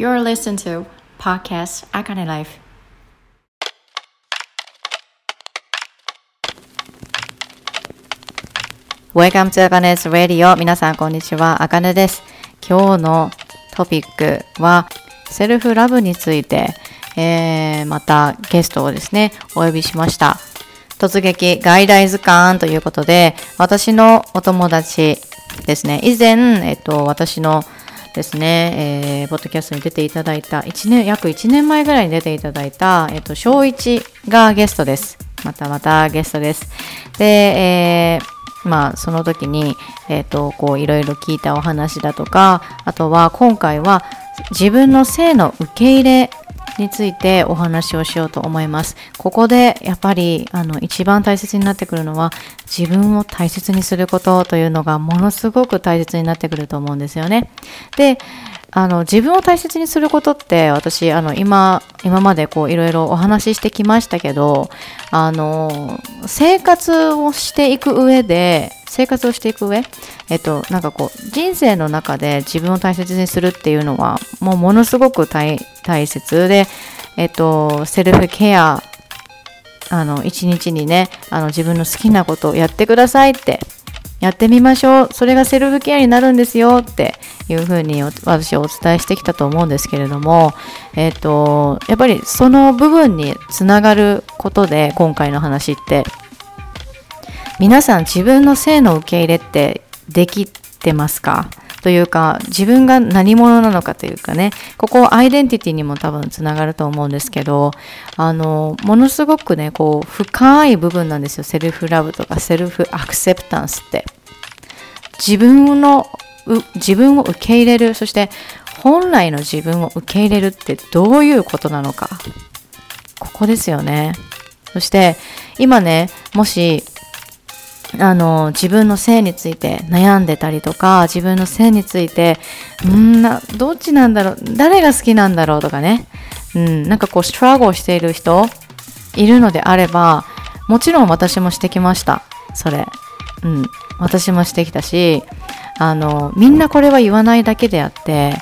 You're listening to Podcast Akane Life. ウェイカム to Akane's Radio 皆さんこんにちは、あかねです。今日のトピックはセルフラブについて、えー、またゲストをですね、お呼びしました。突撃外来図鑑ということで、私のお友達ですね、以前、えっと、私のですね、えー、ポッドキャストに出ていただいた、1年、約1年前ぐらいに出ていただいた、えっと、小一がゲストです。またまたゲストです。で、えーまあ、その時に、えっ、ー、と、こう、いろいろ聞いたお話だとか、あとは、今回は、自分の性の受け入れについてお話をしようと思います。ここでやっぱりあの一番大切になってくるのは自分を大切にすることというのがものすごく大切になってくると思うんですよね。で、あの自分を大切にすることって私あの今今までこういろいろお話ししてきましたけどあの生活をしていく上で生活をしていく上えっとなんかこう人生の中で自分を大切にするっていうのはもうものすごく大切でえっとセルフケア一日にねあの自分の好きなことをやってくださいってやってみましょう。それがセルフケアになるんですよっていうふうに私はお伝えしてきたと思うんですけれども、えっ、ー、と、やっぱりその部分につながることで今回の話って、皆さん自分の性の受け入れってできてますか？というか自分が何者なのかというかね。ここアイデンティティにも多分つながると思うんですけどあのものすごくねこう深い部分なんですよ。セルフラブとかセルフアクセプタンスって。自分の自分を受け入れるそして本来の自分を受け入れるってどういうことなのか。ここですよね。そして今ねもしあの自分の性について悩んでたりとか自分の性についてんなどっちなんだろう誰が好きなんだろうとかね、うん、なんかこうストラゴしている人いるのであればもちろん私もしてきました。それ、うん、私もしてきたしあのみんなこれは言わないだけであって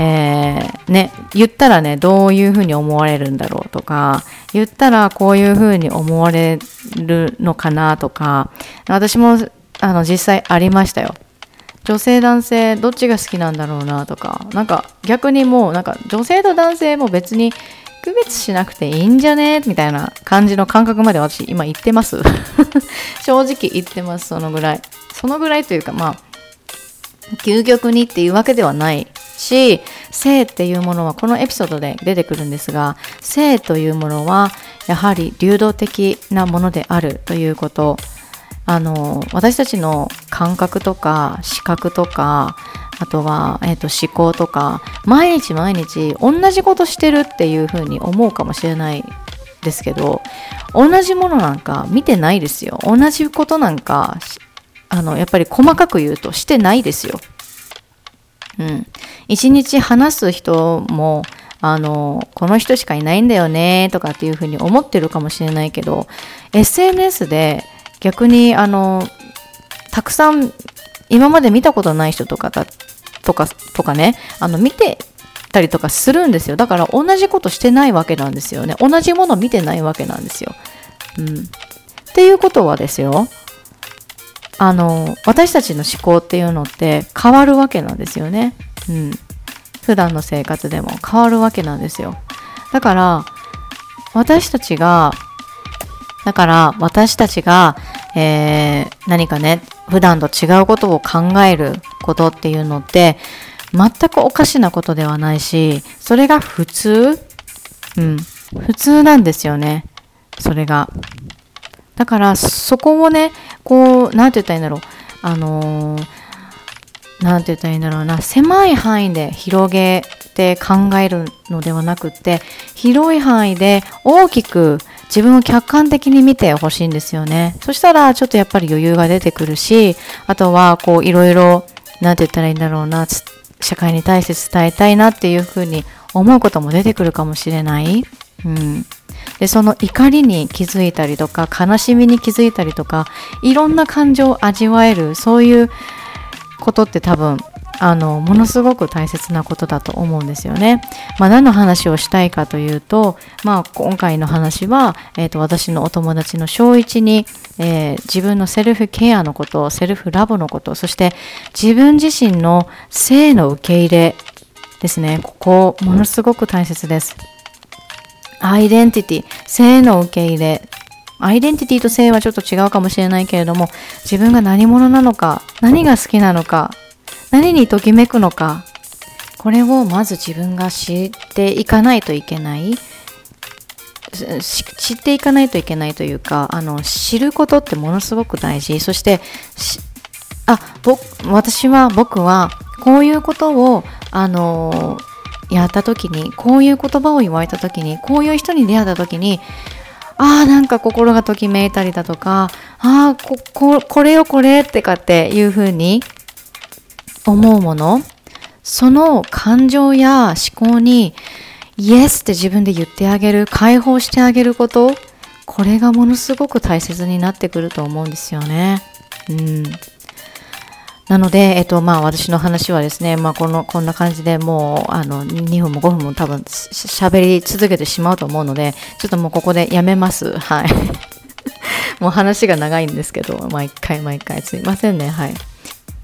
えー、ね、言ったらね、どういうふうに思われるんだろうとか、言ったらこういうふうに思われるのかなとか、私もあの実際ありましたよ。女性男性どっちが好きなんだろうなとか、なんか逆にもうなんか女性と男性も別に区別しなくていいんじゃね？みたいな感じの感覚まで私今言ってます。正直言ってます、そのぐらい。そのぐらいというかまあ、究極にっていうわけではないし性っていうものはこのエピソードで出てくるんですが性というものはやはり流動的なものであるということ。あの私たちの感覚とか視覚とかあとは、えーと、思考とか毎日毎日同じことしてるっていうふうに思うかもしれないですけど同じものなんか見てないですよ。同じことなんかあのやっぱり細かく言うとしてないですようん。一日話す人も、あの、この人しかいないんだよね、とかっていうふうに思ってるかもしれないけど、SNS で逆に、あの、たくさん今まで見たことない人とかだとか、とかね、あの、見てたりとかするんですよ。だから同じことしてないわけなんですよね。同じもの見てないわけなんですよ。うん。っていうことはですよ。あの私たちの思考っていうのって変わるわけなんですよね。うん。普段の生活でも変わるわけなんですよ。だから私たちがだから私たちが、えー、何かね普段と違うことを考えることっていうのって全くおかしなことではないしそれが普通？うん普通なんですよねそれがだからそこをねこう何て言ったらいいんだろう。あの何、ー、て言ったらいいんだろうな。狭い範囲で広げて考えるのではなくって広い範囲で大きく自分を客観的に見てほしいんですよね。そしたらちょっとやっぱり余裕が出てくるしあとはこういろいろ何て言ったらいいんだろうな。社会に対して伝えたいなっていうふうに思うことも出てくるかもしれない。うん、でその怒りに気づいたりとか悲しみに気づいたりとかいろんな感情を味わえるそういうことって多分あのものすごく大切なことだと思うんですよね。まあ、何の話をしたいかというと、まあ、今回の話は、えーと、私のお友達の小一に、えー、自分のセルフケアのことセルフラボのことそして自分自身の性の受け入れですねここものすごく大切です。アイデンティティ性の受け入れ。アイデンティティと性はちょっと違うかもしれないけれども自分が何者なのか何が好きなのか何にときめくのかこれをまず自分が知っていかないといけない。知っていかないといけないというかあの知ることってものすごく大事。そしてあ僕私は僕はこういうことをあのやった時にこういう言葉を言われた時にこういう人に出会った時にああなんか心がときめいたりだとかああこここれよこれってかっていうふうに思うものその感情や思考にイエスって自分で言ってあげる解放してあげることこれがものすごく大切になってくると思うんですよね。うんなので、えっと、まあ、私の話はですね、まあ、この、こんな感じでもう、あの、2分も5分も多分、喋り続けてしまうと思うので、ちょっともうここでやめます。はい。もう話が長いんですけど、毎回毎回すいませんね。はい。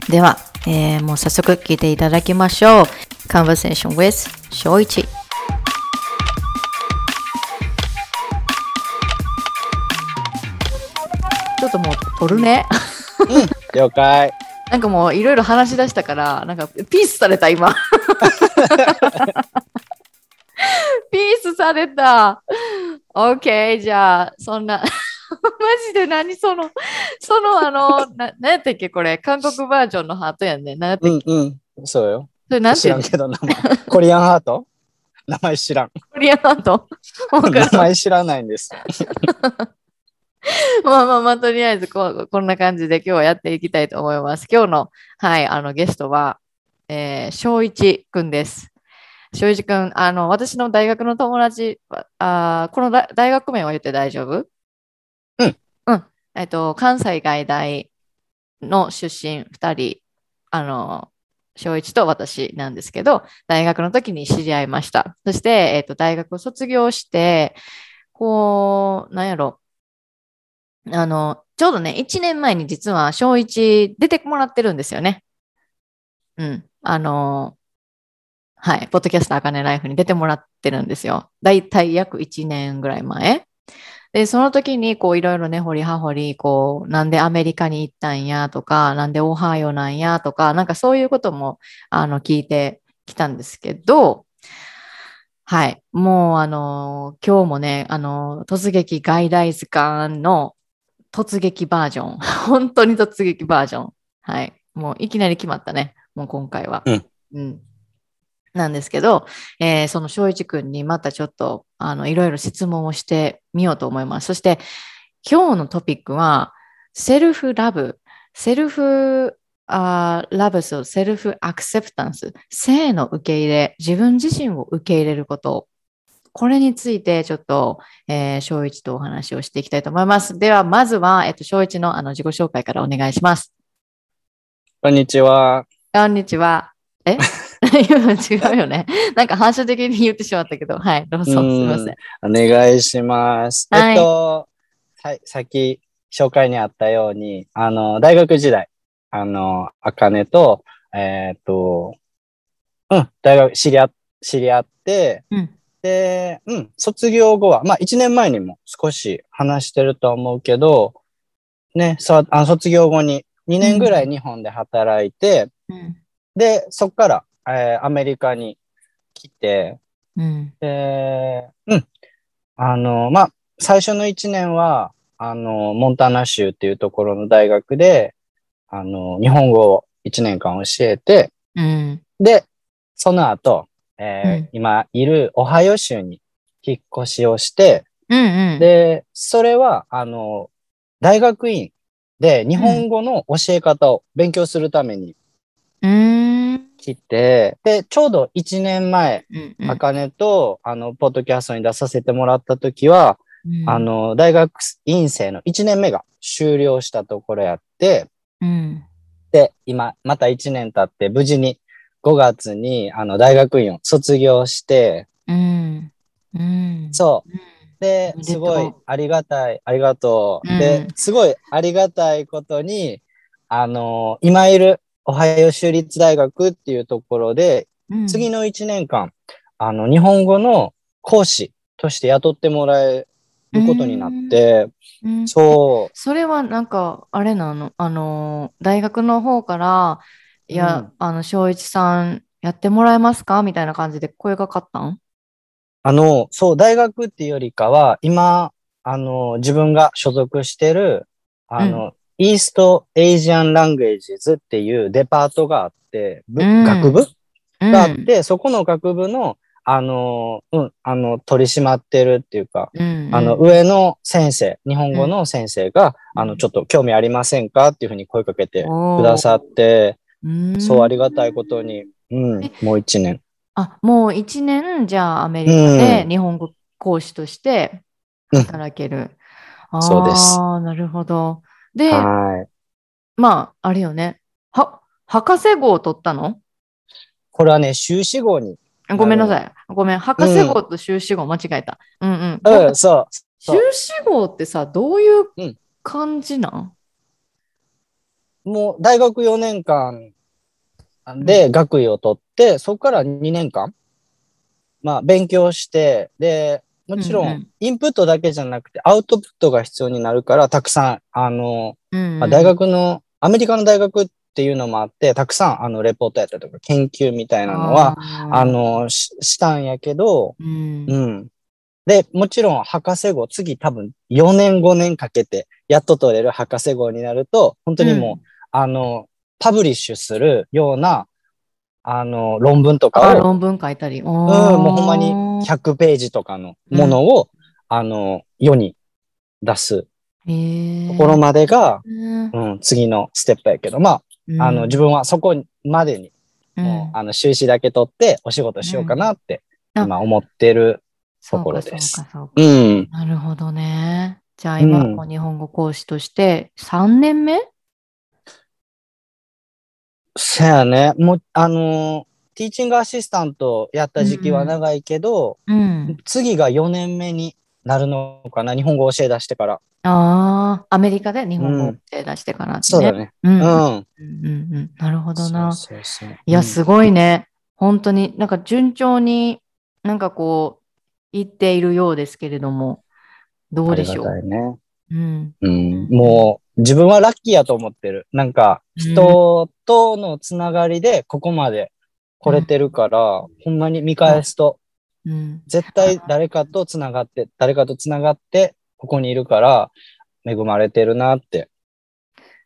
では、えー、もう早速聞いていただきましょう。Conversation with 翔一。ちょっともう取るね。うん、了解。なんかもういろいろ話し出したから、なんかピースされた今。ピースされた。OK、じゃあ、そんな。マジで何その、そのあの、な何やったっけこれ、韓国バージョンのハートやんね。何やったっけ？うんうん、そうよ。それなんて知らんけど、名前。コリアンハート？名前知らん。コリアンハート？名前知らないんです。まあまあまあ、とりあえずこう、こんな感じで今日はやっていきたいと思います。今日の、はい、あの、ゲストは、えー、翔一くんです。翔一くん、あの、私の大学の友達、あこの大学名は言って大丈夫？うん。うん。えっと、関西外大の出身2人、あの、小一と私なんですけど、大学の時に知り合いました。そして、えっと、大学を卒業して、こう、なんやろ、あの、ちょうどね、1年前に実は小一出てもらってるんですよね。うん。あの、はい、ポッドキャストあかねライフに出てもらってるんですよ。だいたい約1年ぐらい前。で、その時に、こう、いろいろね、掘り葉掘り、こう、なんでアメリカに行ったんやとか、なんでオハイオなんやとか、なんかそういうことも、あの、聞いてきたんですけど、はい。もう、あの、今日もね、あの、突撃外大図鑑の突撃バージョン。本当に突撃バージョン。はい。もういきなり決まったね。もう今回は。うん。うんなんですけど、えー、その翔一くんにまたちょっと、あの、いろいろ質問をしてみようと思います。そして、今日のトピックは、セルフラブ、セルフあラブス、セルフアクセプタンス、性の受け入れ、自分自身を受け入れること。これについてちょっと、えー、翔一とお話をしていきたいと思います。では、まずは、えっと、翔一のあの自己紹介からお願いします。こんにちは。こんにちは。え？違うよね。なんか反射的に言ってしまったけど、はい、どうぞ、すみません。お願いします。はい、えっと、ささっき紹介にあったように、あの、大学時代、あの、あかねと、えー、っと、うん、大学知り合知り合って、うん、で、うん、卒業後は、まあ1年前にも少し話してると思うけど、ね、そあ卒業後に2年ぐらい日本で働いて、うん、で、そっから、えー、アメリカに来て、うん、で、うん。あの、まあ、最初の1年は、あの、モンタナ州っていうところの大学で、あの、日本語を1年間教えて、うん、で、その後、えーうん、今いるオハイオ州に引っ越しをして、うんうん、で、それは、あの、大学院で日本語の教え方を勉強するために来て、で、ちょうど1年前、あかねと、あの、ポッドキャストに出させてもらった時は、うん、あの、大学院生の1年目が終了したところやって、うん、で、今、また1年経って無事に5月に、あの、大学院を卒業して、うん。うん。そう。うん。ですごいありがたい、ありがとう。うんで、すごいありがたいことに、あの、今いるオハイオ州立大学っていうところで、うん次の1年間、あの、日本語の講師として雇ってもらえることになって、うんそそれはなんか、あれなの？あの、大学の方から、いや、うん。あの、正一さんやってもらえますか？みたいな感じで声がかかったん？あの、そう、大学っていうよりかは、今、あの、自分が所属してる、あの、イーストエイジアン・ランゲージズっていうデパートがあって、ぶうん。学部？うん。があって、そこの学部の、あの、うん、あの、取り締まってるっていうか、うん。あの、上の先生、日本語の先生が、うん。あの、ちょっと興味ありませんか？っていうふうに声かけてくださって、うんそう、ありがたいことに、うんえ、もう一年。あ、もう一年、じゃあアメリカでうん日本語講師としてうん働ける。そうですああ、なるほど。で、はい。まあ、あれよね。は、博士号を取ったの？これはね、修士号に。ごめんなさい。ごめん。博士号と修士号間違えた。うんうん。うん、そう。修士号ってさ、どういううん感じなん？もう大学4年間で学位を取って、そこから2年間、まあ勉強して、で、もちろうんインプットだけじゃなくてアウトプットが必要になるから、たくさん、あの、大学の、アメリカの大学っていうのもあって、たくさんあのレポートやったりとか研究みたいなのは、あの、ししたんやけど、うん。うん。で、もちろん博士号、次多分4年5年かけて、やっと取れる博士号になると、本当にもう、あの、パブリッシュするような、あの、論文とあかを、論文書いたり。うん、うん、もうほんまに100ページとかのものを、あの、世に出すところまでが、うん。うん、次のステップやけど、まあ、あの、自分はそこまでに、もう、あの、修士だけ取ってお仕事しようかなって、今思ってるところです。そうかそうかうん。なるほどね。じゃあ今、日本語講師として3年目せやね。もう、あのーティーチングアシスタントやった時期は長いけど、うん。次が4年目になるのかな。日本語教え出してから。ああ、アメリカで日本語を手出してから、ねそうだ。ね。うん。う。うんんうんうんなるほどな。そうそうそういや、うんすごいね。本当に、なんか順調になんかこう、言っているようですけれども、どうでしょう？ね。うん。うん。もう、自分はラッキーやと思ってる。なんか、人とのつながりでここまで来れてるから、ほんまに見返すと、うん。絶対誰かとつながって、誰かとつながって、ここにいるから、恵まれてるなって。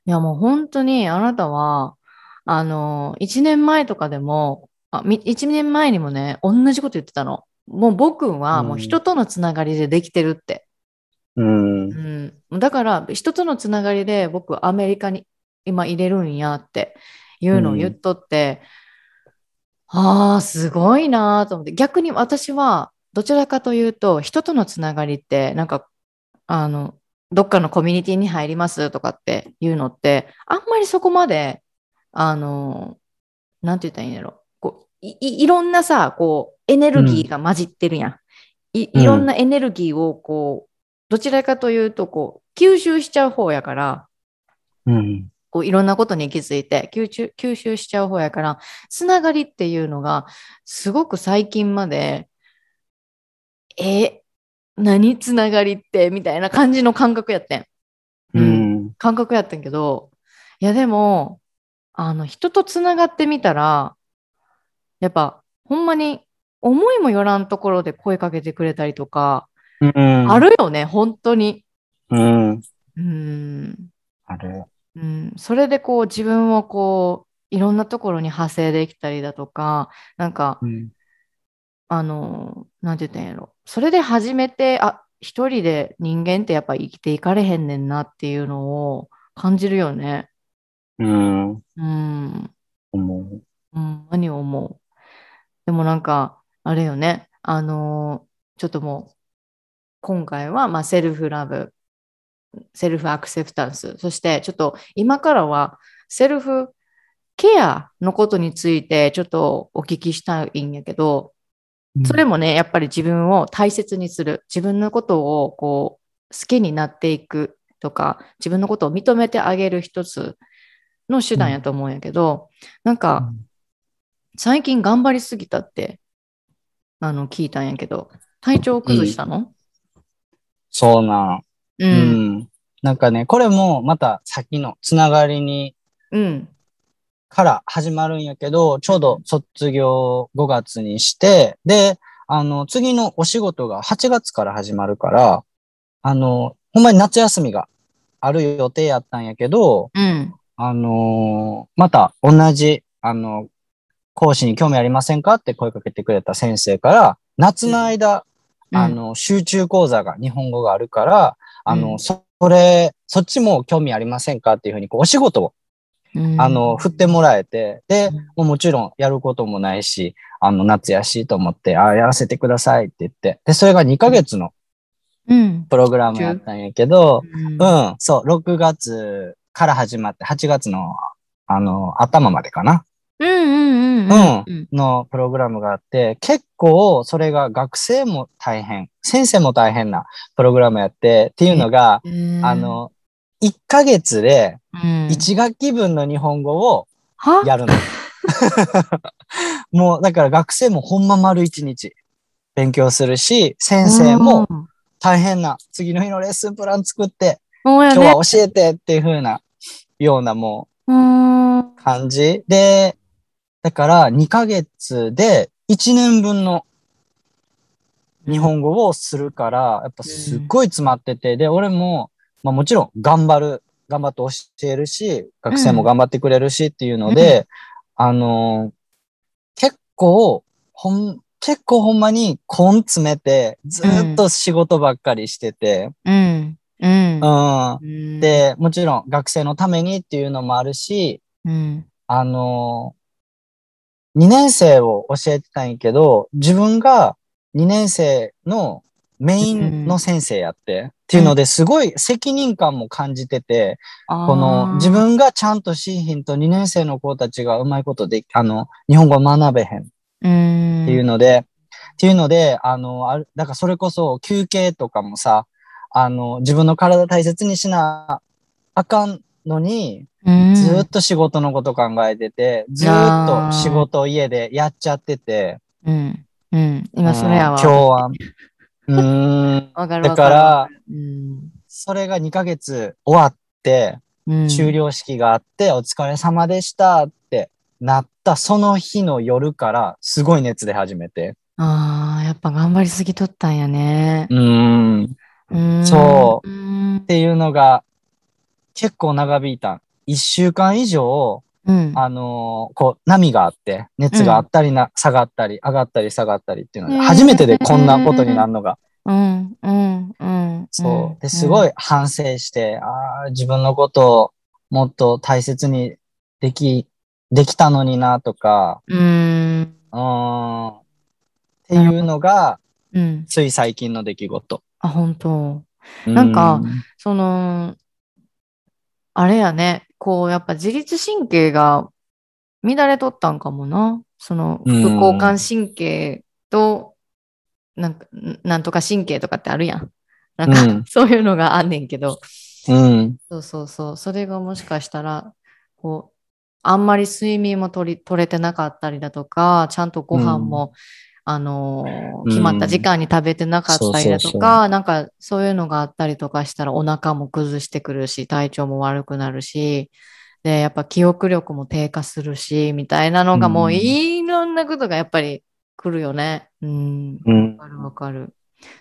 いや、もう本当にあなたは、あの、1年前とかでも、あ、み1年前にもね、同じこと言ってたの。もう僕はもう人とのつながりでできてるって。うん。うん。だから、人とのつながりで僕はアメリカに今入れるんやっていうのを言っとって、ああ、すごいなーと思って。逆に私は、どちらかというと、人とのつながりって、なんか、あの、どっかのコミュニティに入りますとかっていうのって、あんまりそこまで、あの、なんて言ったらいいんやろ。こういいいろんなさ、こう、エネルギーが混じってるやん。いうんいろんなエネルギーを、こう、どちらかというと、こう、吸収しちゃう方やから、うん。こういろんなことに気づいて吸収吸収しちゃう方やから、つながりっていうのが、すごく最近まで、え、何つながりってみたいな感じの感覚やってん。う。ん。感覚やったんけど、いやでも、あの、人とつながってみたら、やっぱ、ほんまに思いもよらんところで声かけてくれたりとか、うん。あるよね、本当に。うん。うん。ある。うん、それでこう自分をこういろんなところに派生できたりだとか、なんか、うん。あの、なんて言ったんやろ。それで初めて、あ、一人で人間ってやっぱ生きていかれへんねんなっていうのを感じるよね。うん。うん。思う。うん、何を思う。でもなんか、あれよね。あの、ちょっともう、今回は、まあ、セルフラブ、セルフアクセプタンス、そしてちょっと今からはセルフケアのことについてちょっとお聞きしたいんやけど、それもね、やっぱり自分を大切にする、自分のことをこう好きになっていくとか、自分のことを認めてあげる一つの手段やと思うんやけど、なんか、最近頑張りすぎたって、あの、聞いたんやけど、体調を崩したの？そうなん。う。うんん。なんかね、これもまた先のつながりに、うん。から始まるんやけど、ちょうど卒業5月にして、で、あの、次のお仕事が8月から始まるから、あの、ほんまに夏休みがある予定やったんやけど、うん。あのーまた同じ、あの、講師に興味ありませんかって声かけてくれた先生から、夏の間、うんあの、集中講座が、日本語があるから、あの、うん。それ、そっちも興味ありませんかっていうふうに、こう、お仕事を、うん。あの、振ってもらえて、でうん、もうもちろんやることもないし、あの、夏やしと思って、ああ、やらせてくださいって言って、で、それが2ヶ月のうん。プログラムやったんやけど、うん。うん、そう、6月から始まって、8月の、あの、頭までかな。うんうんうんうんうん。のプログラムがあって、結構それが学生も大変、先生も大変なプログラムやって、っていうのが、うんあ、の、1ヶ月でうん1学期分の日本語をは？やるの。もう、だから学生もほんま丸1日勉強するし、先生もうん大変な次の日のレッスンプラン作って。今日は教えてっていう風なようなもううん。感じで、だから2ヶ月で1年分の日本語をするから、やっぱすっごい詰まってて、で、俺も、まあもちろん頑張る、頑張って教えるし、学生も頑張ってくれるしっていうので、あのー結構、ほん、結構ほんまに根詰めて、ずっと仕事ばっかりしてて、うん。うん。うん。うん、で、もちろん学生のためにっていうのもあるし、うん。あのー、2年生を教えてたんやけど、自分が2年生のメインの先生やって、っていうのですごい責任感も感じてて、この自分がちゃんとしいひんと2年生の子たちがうまいことで、あの、日本語を学べへん。っ分ていうので、っていうので、あの、あるだからそれこそ休憩とかもさ、あの、自分の体大切にしなあかんのに、ずーっと仕事のこと考えてて、ずーっと仕事を家でやっちゃってて、うん。うん。今それやわ。うん今日は、うーん、わかるだわから、うん、それが2ヶ月終わって、うん、終了式があって、お疲れ様でしたってなったその日の夜から、すごい熱で始めて。ああ、やっぱ頑張りすぎとったんやねう。ーん、っうん。そううん。ていうのが、結構長引いた。1週間以上、うん。あのーこう、波があって、熱があったりな、下がったり、上がったり下がったりっていうのへーが、初めてでこんなことになるのが、うん。うん。うん。そう。で、すごい反省して、ああ、自分のことをもっと大切にでき、できたのにな、とか、うん。うーん、っていうのが、うん。つい最近の出来事。あ、本当。なんかうん、その、あれやね、こう、やっぱ自律神経が乱れとったんかもな。その、うん。副交感神経と、なんか、なんとか神経とかってあるやん。なんか、うん。そういうのがあんねんけど、うん、そうそうそう、それがもしかしたら、こう、あんまり睡眠も取り、取れてなかったりだとか、ちゃんとご飯も、あの決まった時間に食べてなかったりだとか、なんかそういうのがあったりとかしたらお腹も崩してくるし、体調も悪くなるし、で、やっぱ記憶力も低下するし、みたいなのがもううんいろんなことがやっぱり来るよね。うん。うんわかるわかる。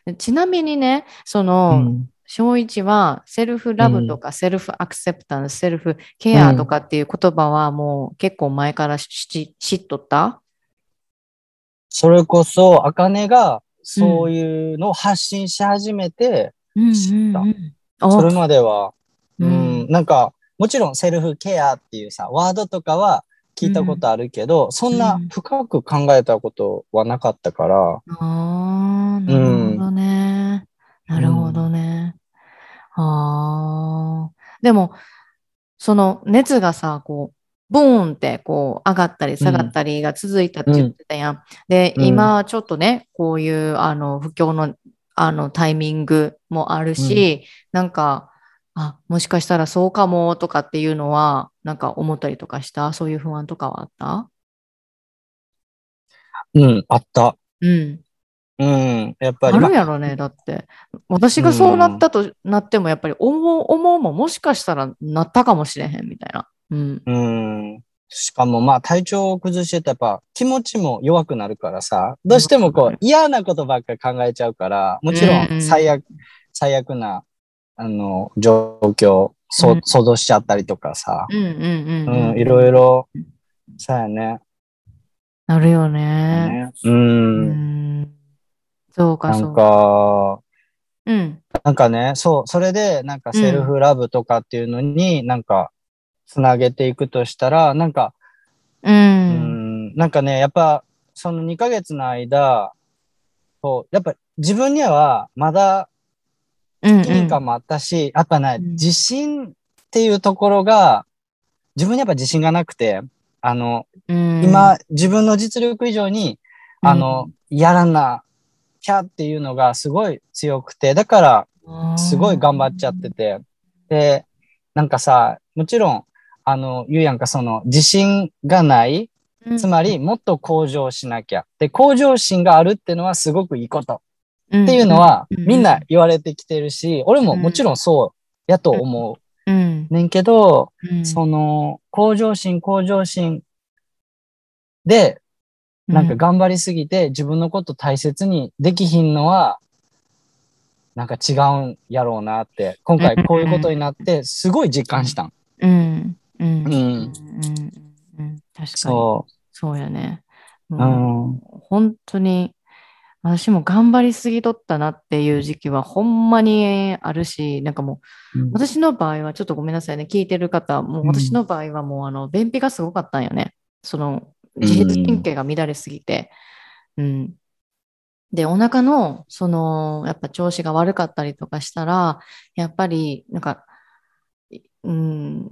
でちなみにね、そうの、ん。小一はセルフラブとかセルフアクセプタンス、セルフケアとかっていう言葉はもう結構前から知知っとった？それこそ、あかねが、そういうのを発信し始めて、知った。たそれまでは、ううん。ん、なんか、もちろんセルフケアっていうさ、ワードとかは聞いたことあるけど、そんな深く考えたことはなかったから、ああ、なるほどね。なるほどね。ああ。でも、その熱がさ、こう、ボーンってこう上がったり下がったりが続いたって言ってたやん。で、うん今ちょっとね、こういうあの不況のあのタイミングもあるし、なんか、あ、もしかしたらそうかもとかっていうのは、なんか思ったりとかした？そういう不安とかはあった？うん、あった。うん。うん、やっぱあり。まるやろね、だって。私がそうなったとなっても、やっぱり思う、思うももしかしたらなったかもしれへんみたいな。うん。うん。しかもまあ体調を崩してたらやっぱ気持ちも弱くなるからさ、どうしてもこう嫌なことばっかり考えちゃうから、もちろうんん最悪、最悪な、あの、状況、想像しちゃったりとかさ、うんいろいろ、そうやね。なるよね。ねう。うんん。そうか、なんそうか。か、うん。なんかね、そう、それで、なんかセルフラブとかっていうのになんか、つなげていくとしたら、なんか、う。うんん、なんかね、やっぱ、その2ヶ月の間、こう、やっぱ自分にはまだうん。責任感もあったし、やっぱね、うん自信っていうところが、自分にやっぱ自信がなくて、あの、うん、今、自分の実力以上に、あの、やらなきゃっていうのがすごい強くて、だから、うん、すごい頑張っちゃってて。で、なんかさ、もちろん、あの、言うやんか、その、自信がない、うん、つまり、もっと向上しなきゃ。で、向上心があるっていうのはすごくいいこと。っっていうのは、うん。みんな言われてきてるし、俺ももちろんそうやと思う。ん、う。ねんけど、うん、その、向上心、向上心で、なんか頑張りすぎて自分のこと大切にできひんのは、なんか違うんやろうなって、今回こういうことになって、すごい実感したん。うん、うん、うん、うん。うん、うん、確かに。そそうやね。う。ん。う本当に、私も頑張りすぎとったなっていう時期はほんまにあるし、なんかもう、私の場合はちょっとごめんなさいね、聞いてる方、もううん私の場合はもうあの、便秘がすごかったんよね。その、自律神経が乱れすぎて。うん。で、お腹の、その、やっぱ調子が悪かったりとかしたら、やっぱり、なんか、いうん、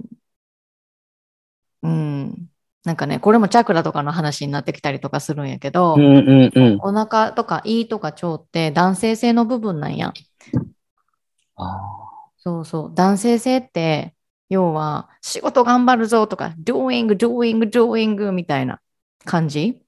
うん、なんかね、これもチャクラとかの話になってきたりとかするんやけど、うんうんうん。お腹とか胃とか腸って男性性の部分なんや。あそうそう。男性性って、要は仕事頑張るぞとか、doing, doing, doing みたいな感じ？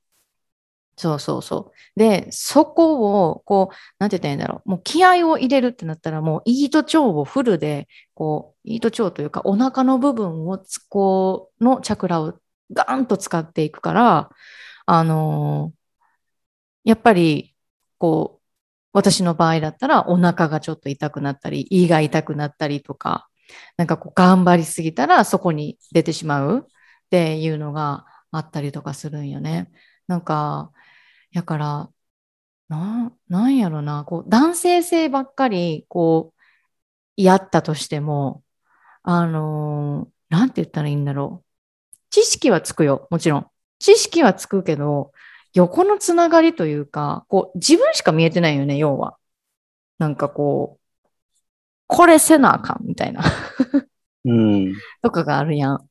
そうそうそう。で、そこを、こう、なんて言ったらいいんだろう。もう気合を入れるってなったら、もう胃と腸をフルで、こう、胃と腸というか、お腹の部分をつ、こう、のチャクラをガーンと使っていくから、あのーやっぱり、こう、私の場合だったら、お腹がちょっと痛くなったり、胃が痛くなったりとか、なんかこう、頑張りすぎたら、そこに出てしまうっていうのがあったりとかするんよね。なんか、やから、な、なんやろな、こう、男性性ばっかり、こう、やったとしても、あのーなんて言ったらいいんだろう。知識はつくよ、もちろん。知識はつくけど、横のつながりというか、こう、自分しか見えてないよね、要は。なんかこう、これせなあかん、みたいな。うん。とかがあるやん。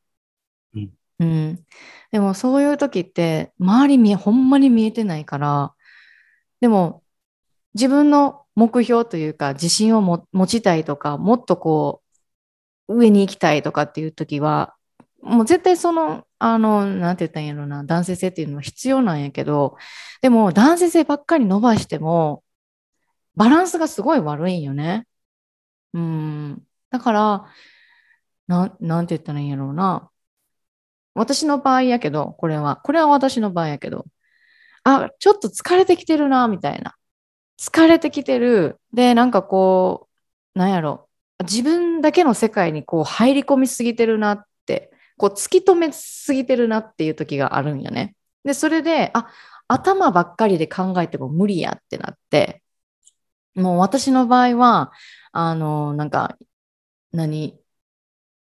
うん。でもそういう時って、周り見え、ほんまに見えてないから、でも、自分の目標というか、自信をも持ちたいとか、もっとこう、上に行きたいとかっていう時は、もう絶対その、あの、なんて言ったんやろな、男性性っていうのは必要なんやけど、でも男性性ばっかり伸ばしても、バランスがすごい悪いんよね。うん。だから、な、なんて言ったらいいんやろうな。私の場合やけど、これは、これは私の場合やけど、あ、ちょっと疲れてきてるな、みたいな。疲れてきてる。で、なんかこう、なんやろ。自分だけの世界にこう入り込みすぎてるなって、こう突き止めすぎてるなっていう時があるんよね。で、それで、あ、頭ばっかりで考えても無理やってなって、もう私の場合は、あの、なんか、何、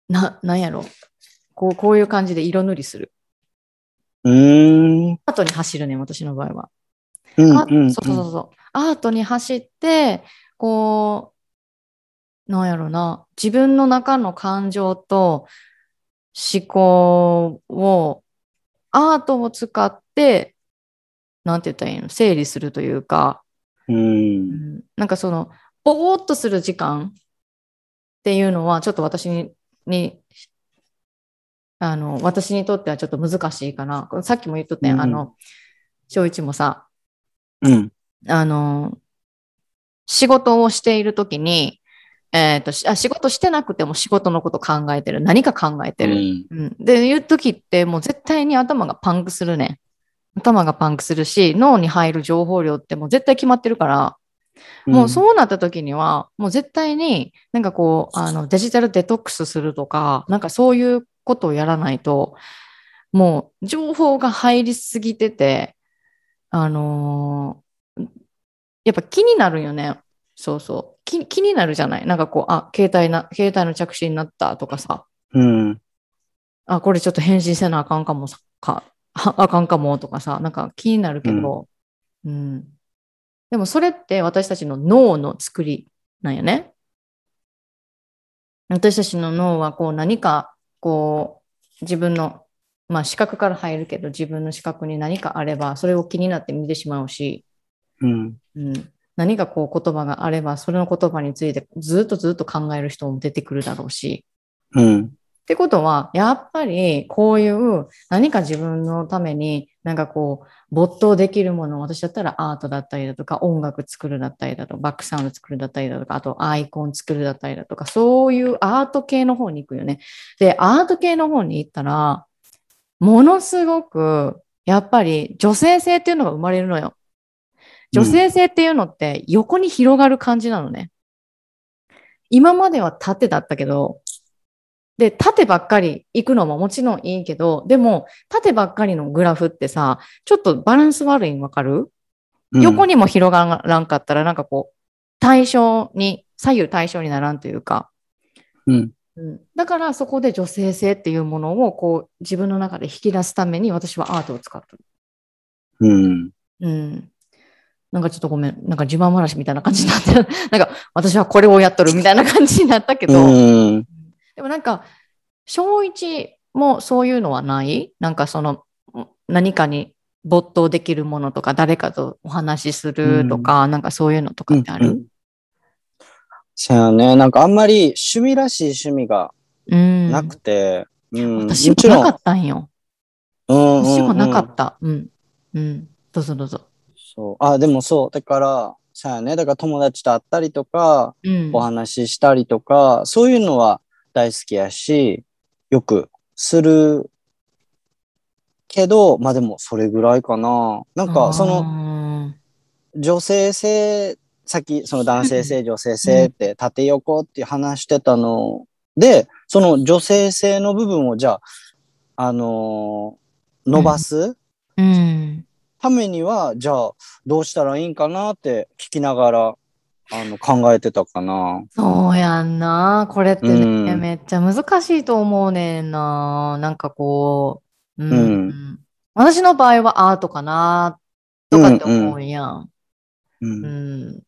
な、なんやろ。こう、こういう感じで色塗りする。うーん。後に走るね、私の場合は。うんあうん。そうそうそうそう。アートに走って、こう、なんやろな、自分の中の感情と、思考を、アートを使って、なんて言ったらいいの？整理するというか、うん。うんなんかその、ぼーっとする時間っていうのは、ちょっと私に、にあの、私にとってはちょっと難しいかな。さっきも言っとったやん、うんあの、翔一もさ、うん。あの、仕事をしているときに、えっとしあ、仕事してなくても仕事のこと考えてる。何か考えてる。うん。うん。で、いうときってもう絶対に頭がパンクするね。頭がパンクするし、脳に入る情報量ってもう絶対決まってるから、もうそうなった時には、もう絶対になんかこう、あのデジタルデトックスするとか、なんかそういうことをやらないと、もう情報が入りすぎてて、あのーやっぱ気になるよね。そうそう。気気になるじゃないなんかこう、あ、携帯な、携帯の着信になったとかさ、うん。あ、これちょっと返信せなあかんかもさ、か、あ あかんかもとかさ、なんか気になるけど、うん。でもそれって私たちの脳の作りなんよね。私たちの脳はこう何かこう自分の、まあ視覚から入るけど自分の視覚に何かあればそれを気になって見てしまうし、うん。うん、何かこう言葉があればそれの言葉についてずっとずっと考える人も出てくるだろうし、うん。ってことは、やっぱりこういう何か自分のためになんかこう没頭できるものを、私だったらアートだったりだとか音楽作るだったりだとかバックサウンド作るだったりだとか、あとアイコン作るだったりだとか、そういうアート系の方に行くよね。で、アート系の方に行ったら、ものすごくやっぱり女性性っていうのが生まれるのよ。女性性っていうのって横に広がる感じなのね。今までは縦だったけど、で、縦ばっかり行くのももちろんいいけど、でも、縦ばっかりのグラフってさ、ちょっとバランス悪いんわかる、横に。にも広がらんかったら、なんかこう、対象に、左右対称にならんというか、うん。うん、だからそこで女性性っていうものをこう自分の中で引き出すために私はアートを使ってる。うん。うん。なんかちょっとごめん。なんか自慢話みたいな感じになってる。なんか私はこれをやっとるみたいな感じになったけど。うん。でもなんか、小一もそういうのはない？なんかその、何かに没頭できるものとか、誰かとお話しするとか、なんかそういうのとかってある？うんそうやね。なんかあんまり趣味らしい趣味がうん。なくて、うん。私ももちろんなかったんよ。うんうんうん私もなかった。うん。うん。どうぞどうぞ。そう。あ、でもそう。だから、そうやね。だから友達と会ったりとか、うん。お話ししたりとか、そういうのは大好きやし、よくするけど、まあでもそれぐらいかな。なんかそのの、女性性、さっきその男性性、女性性って縦横って話してたので、その女性性の部分をじゃあ、あのー伸ばすうん。ためには、じゃあどうしたらいいんかなって聞きながら、あの考えてたかな。そうやんな。これってね、うんめっちゃ難しいと思うねんな。なんかこう、うん。うん私の場合はアートかな、とかって思うやん。う。うんん。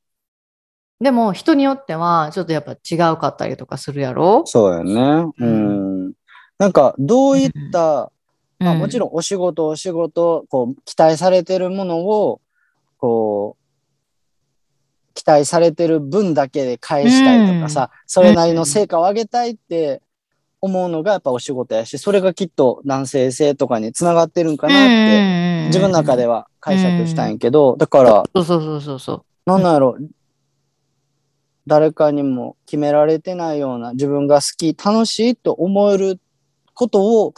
でも、人によっては、ちょっとやっぱ違うかったりとかするやろ？そうやね。うん。なんか、どういった、まあもちろん。んお仕事お仕事、こう、期待されてるものを、こう、期待されてる分だけで返したいとかさ、それなりの成果を上げたいって思うのがやっぱお仕事やし、それがきっと男性性とかにつながってるんかなって、自分の中では。は解釈したんやけど、だから、そうそうそうそうそう。なんなんやろ、誰かにも決められてないような自分が好き、楽しいと思えることを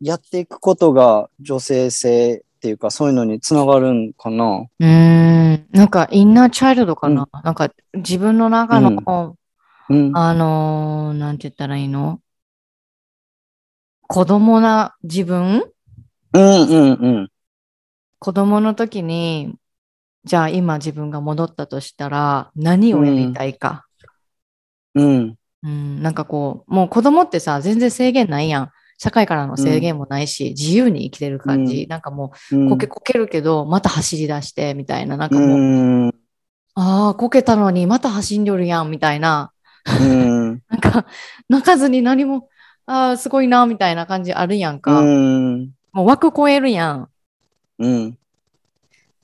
やっていくことが女性性っていうかそういうのにつながるんかな。うーん。なんか、インナーチャイルドかな。なんか、自分の中の、うん。あのーなんて言ったらいいの？子供な自分？うんうんうん。子供の時に、じゃあ今自分が戻ったとしたら何をやりたいか？うん。うん、なんかこう、もう子供ってさ、全然制限ないやん。社会からの制限もないし、自由に生きてる感じ。うんなんかもうん。う、こけこけるけど、また走り出して、みたいな。なんかもう、うん。ああ、こけたのにまた走んでるやん、みたいな。うん。なんか、泣かずに何も、ああ、すごいな、みたいな感じあるやんうか。ん。もう枠超えるやん。うん。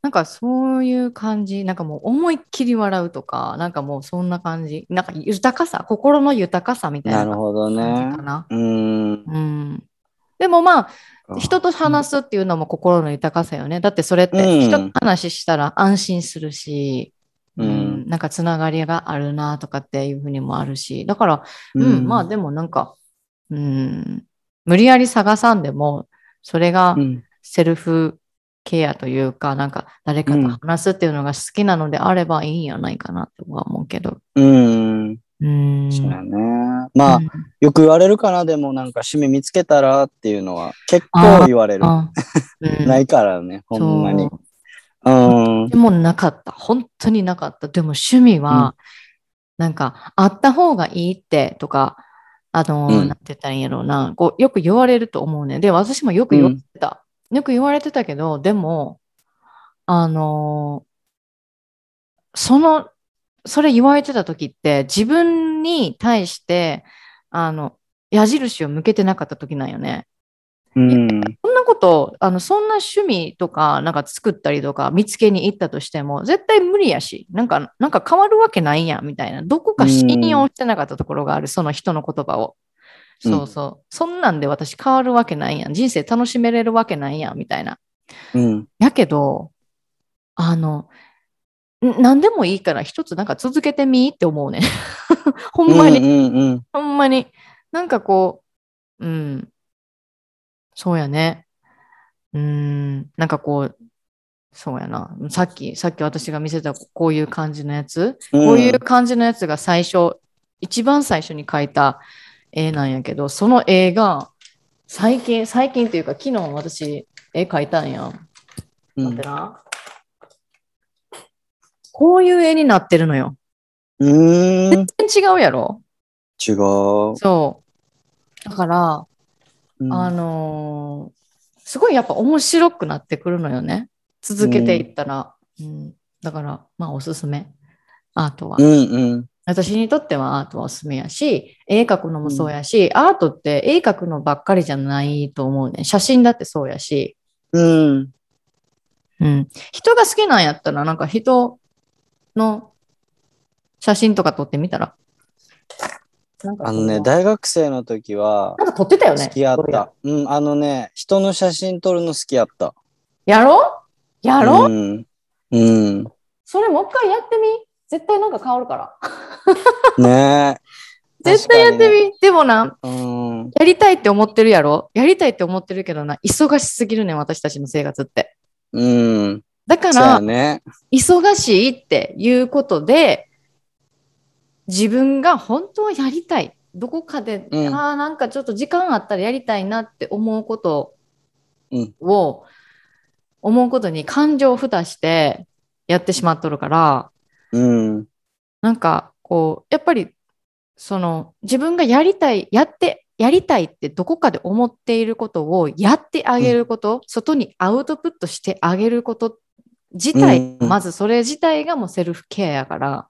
なんかそういう感じ、なんかもう思いっきり笑うとか、なんかもうそんな感じ。なんか豊かさ、心の豊かさみたいな感なるほどじねか。な。うん。うん。でもまあ、人と話すっていうのも心の豊かさよね。だってそれってうん人と話したら安心するし、ううんん、なんかつながりがあるなとかっていうふうにもあるし、だから、うん、まあでもなんか、うん、無理やり探さんでも、それがうん。セルフケアというか、なんか誰かと話すっていうのが好きなのであればいいんやないかなとは思うけど。うん。うん。そうやね。まあ、うんよく言われるかな、でもなんか趣味見つけたらっていうのは結構言われる。あ うんないからね、ほんまにそ。うんう。でもなかった。本当になかった。でも趣味は、なんか、あった方がいいってとか、あの、うんなんて言ったらいいんやろうな、こう、よく言われると思うね。で、私もよく言われてた。よく言われてたけど、でも、あのその、それ言われてた時って、自分に対して、あの、矢印を向けてなかった時なんよね。うん。そんなこと、あの、そんな趣味とか、なんか作ったりとか、見つけに行ったとしても、絶対無理やし、なんか、なんか変わるわけないやん、みたいな。どこか信用してなかったところがある、その人の言葉を。うんそうそう。そんなんで私変わるわけないやん。人生楽しめれるわけないやん、みたいな。うん。やけど、あの、ん何でもいいから一つなんか続けてみって思うね。ほんまに。うんうんほんまに。なんかこう、うん。そうやね。うん。なんかこう、そうやな。さっき、さっき私が見せたこういう感じのやつ、うん。こういう感じのやつが最初、一番最初に描いた絵なんやけど、その絵が最近、最近っていうか昨日私絵描いたんや。うん待ってな。こういう絵になってるのよ。うーん。全然違うやろ？違う。そう。だから、うんあのーすごいやっぱ面白くなってくるのよね。続けていったら。うんだから、まあおすすめ。アートは。うんうん。私にとってはアートはおすすめやし、絵描くのもそうやし、アートって絵描くのばっかりじゃないと思うね。写真だってそうやし。うん。うん。人が好きなんやったら、なんか人の写真とか撮ってみたら？なんかあのね、そ大学生の時はなんか撮ってたよね。好きやった。うん、あのね、人の写真撮るの好きやった。やろ？やろ、うん。うん。それもう一回やってみ？絶対なんか変わるから。ねえ。絶対やってみ、でもな。うん。やりたいって思ってるやろ？やりたいって思ってるけどな、忙しすぎるねん、私たちの生活って。うん。だから、ね。忙しいっていうことで、自分が本当はやりたい。どこかで、うんああ、なんかちょっと時間あったらやりたいなって思うことうんを、思うことに感情を蓋してやってしまっとるから、うん。なんかこう、やっぱり、その自分がやりたい、やって、やりたいってどこかで思っていることをやってあげること、外にアウトプットしてあげること自体、うんまずそれ自体がもうセルフケアやから、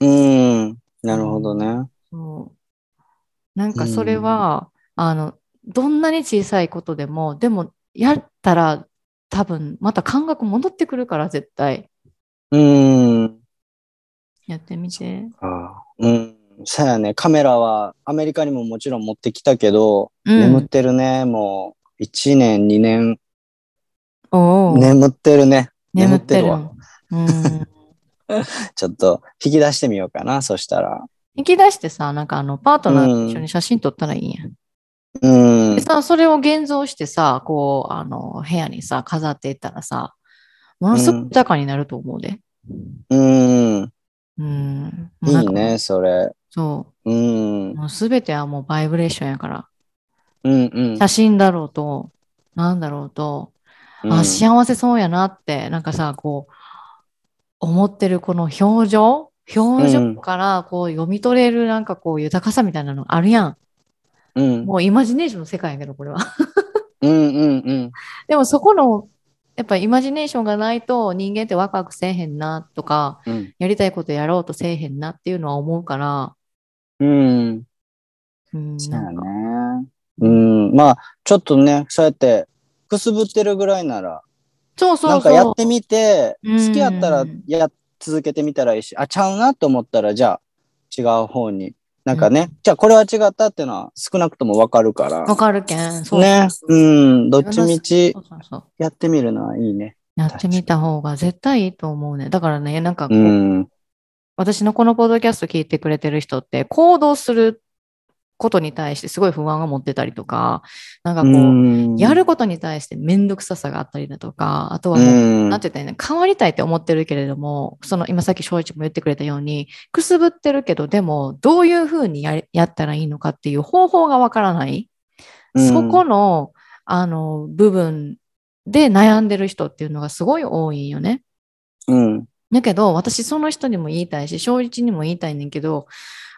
うん。なるほどね。そうなんかそれは、あの、どんなに小さいことでも、でもやったら多分また感覚戻ってくるから絶対うん。やってみて。あうん。そうやね。カメラはアメリカにももちろん持ってきたけど、うん眠ってるね。もう1年、2年、おー眠ってるね。眠ってる。眠っうん ちょっと引き出してみようかな。そしたら。引き出してさ、なんかあの、パートナーと一緒に写真撮ったらいいんや。うんで。さ、それを現像してさ、こう、あの、部屋にさ、飾っていったらさ、ものすごく豊かになると思うで。うん。うん。いなんかいね、それ。そう。もうすべてはもうバイブレーションやから。うんうん。写真だろうと、なんだろうと、うんあ、幸せそうやなって、なんかさ、こう、思ってるこの表情？表情からこう読み取れるなんかこう豊かさみたいなのあるやん。うん。もうイマジネーションの世界やけど、これは。うんうんうん。でもそこの、やっぱイマジネーションがないと人間ってワクワクせえへんなとか、うん。やりたいことやろうとせえへんなっていうのは思うから、うん。うん、そうね。うん、まあ、ちょっとね、そうやって、くすぶってるぐらいなら、そうそうそう。なんかやってみて、うん好きやったらや、続けてみたらいいし、あ、ちゃうなと思ったら、じゃあ、違う方に。なんかね、じゃあこれは違ったっていうのは少なくともわかるから。わかるけん。そうね、うん、どっちみち。やってみるのはいいね。やってみた方が絶対いいと思うね。だからね、なんかこうう、ん、私のこのポッドキャスト聞いてくれてる人って行動することに対してすごい不安を持ってたりとか、なんかこう、うんやることに対してめんどくささがあったりだとか、あとはもう、うんなんて言ったらいいの変わりたいって思ってるけれども、その今さっき翔一も言ってくれたように、くすぶってるけど、でもどういうふうにややったらいいのかっていう方法がわからない。うんそこの、あの、部分で悩んでる人っていうのがすごい多いんよね。うん、だけど、私その人にも言いたいし、正一にも言いたいねんけど、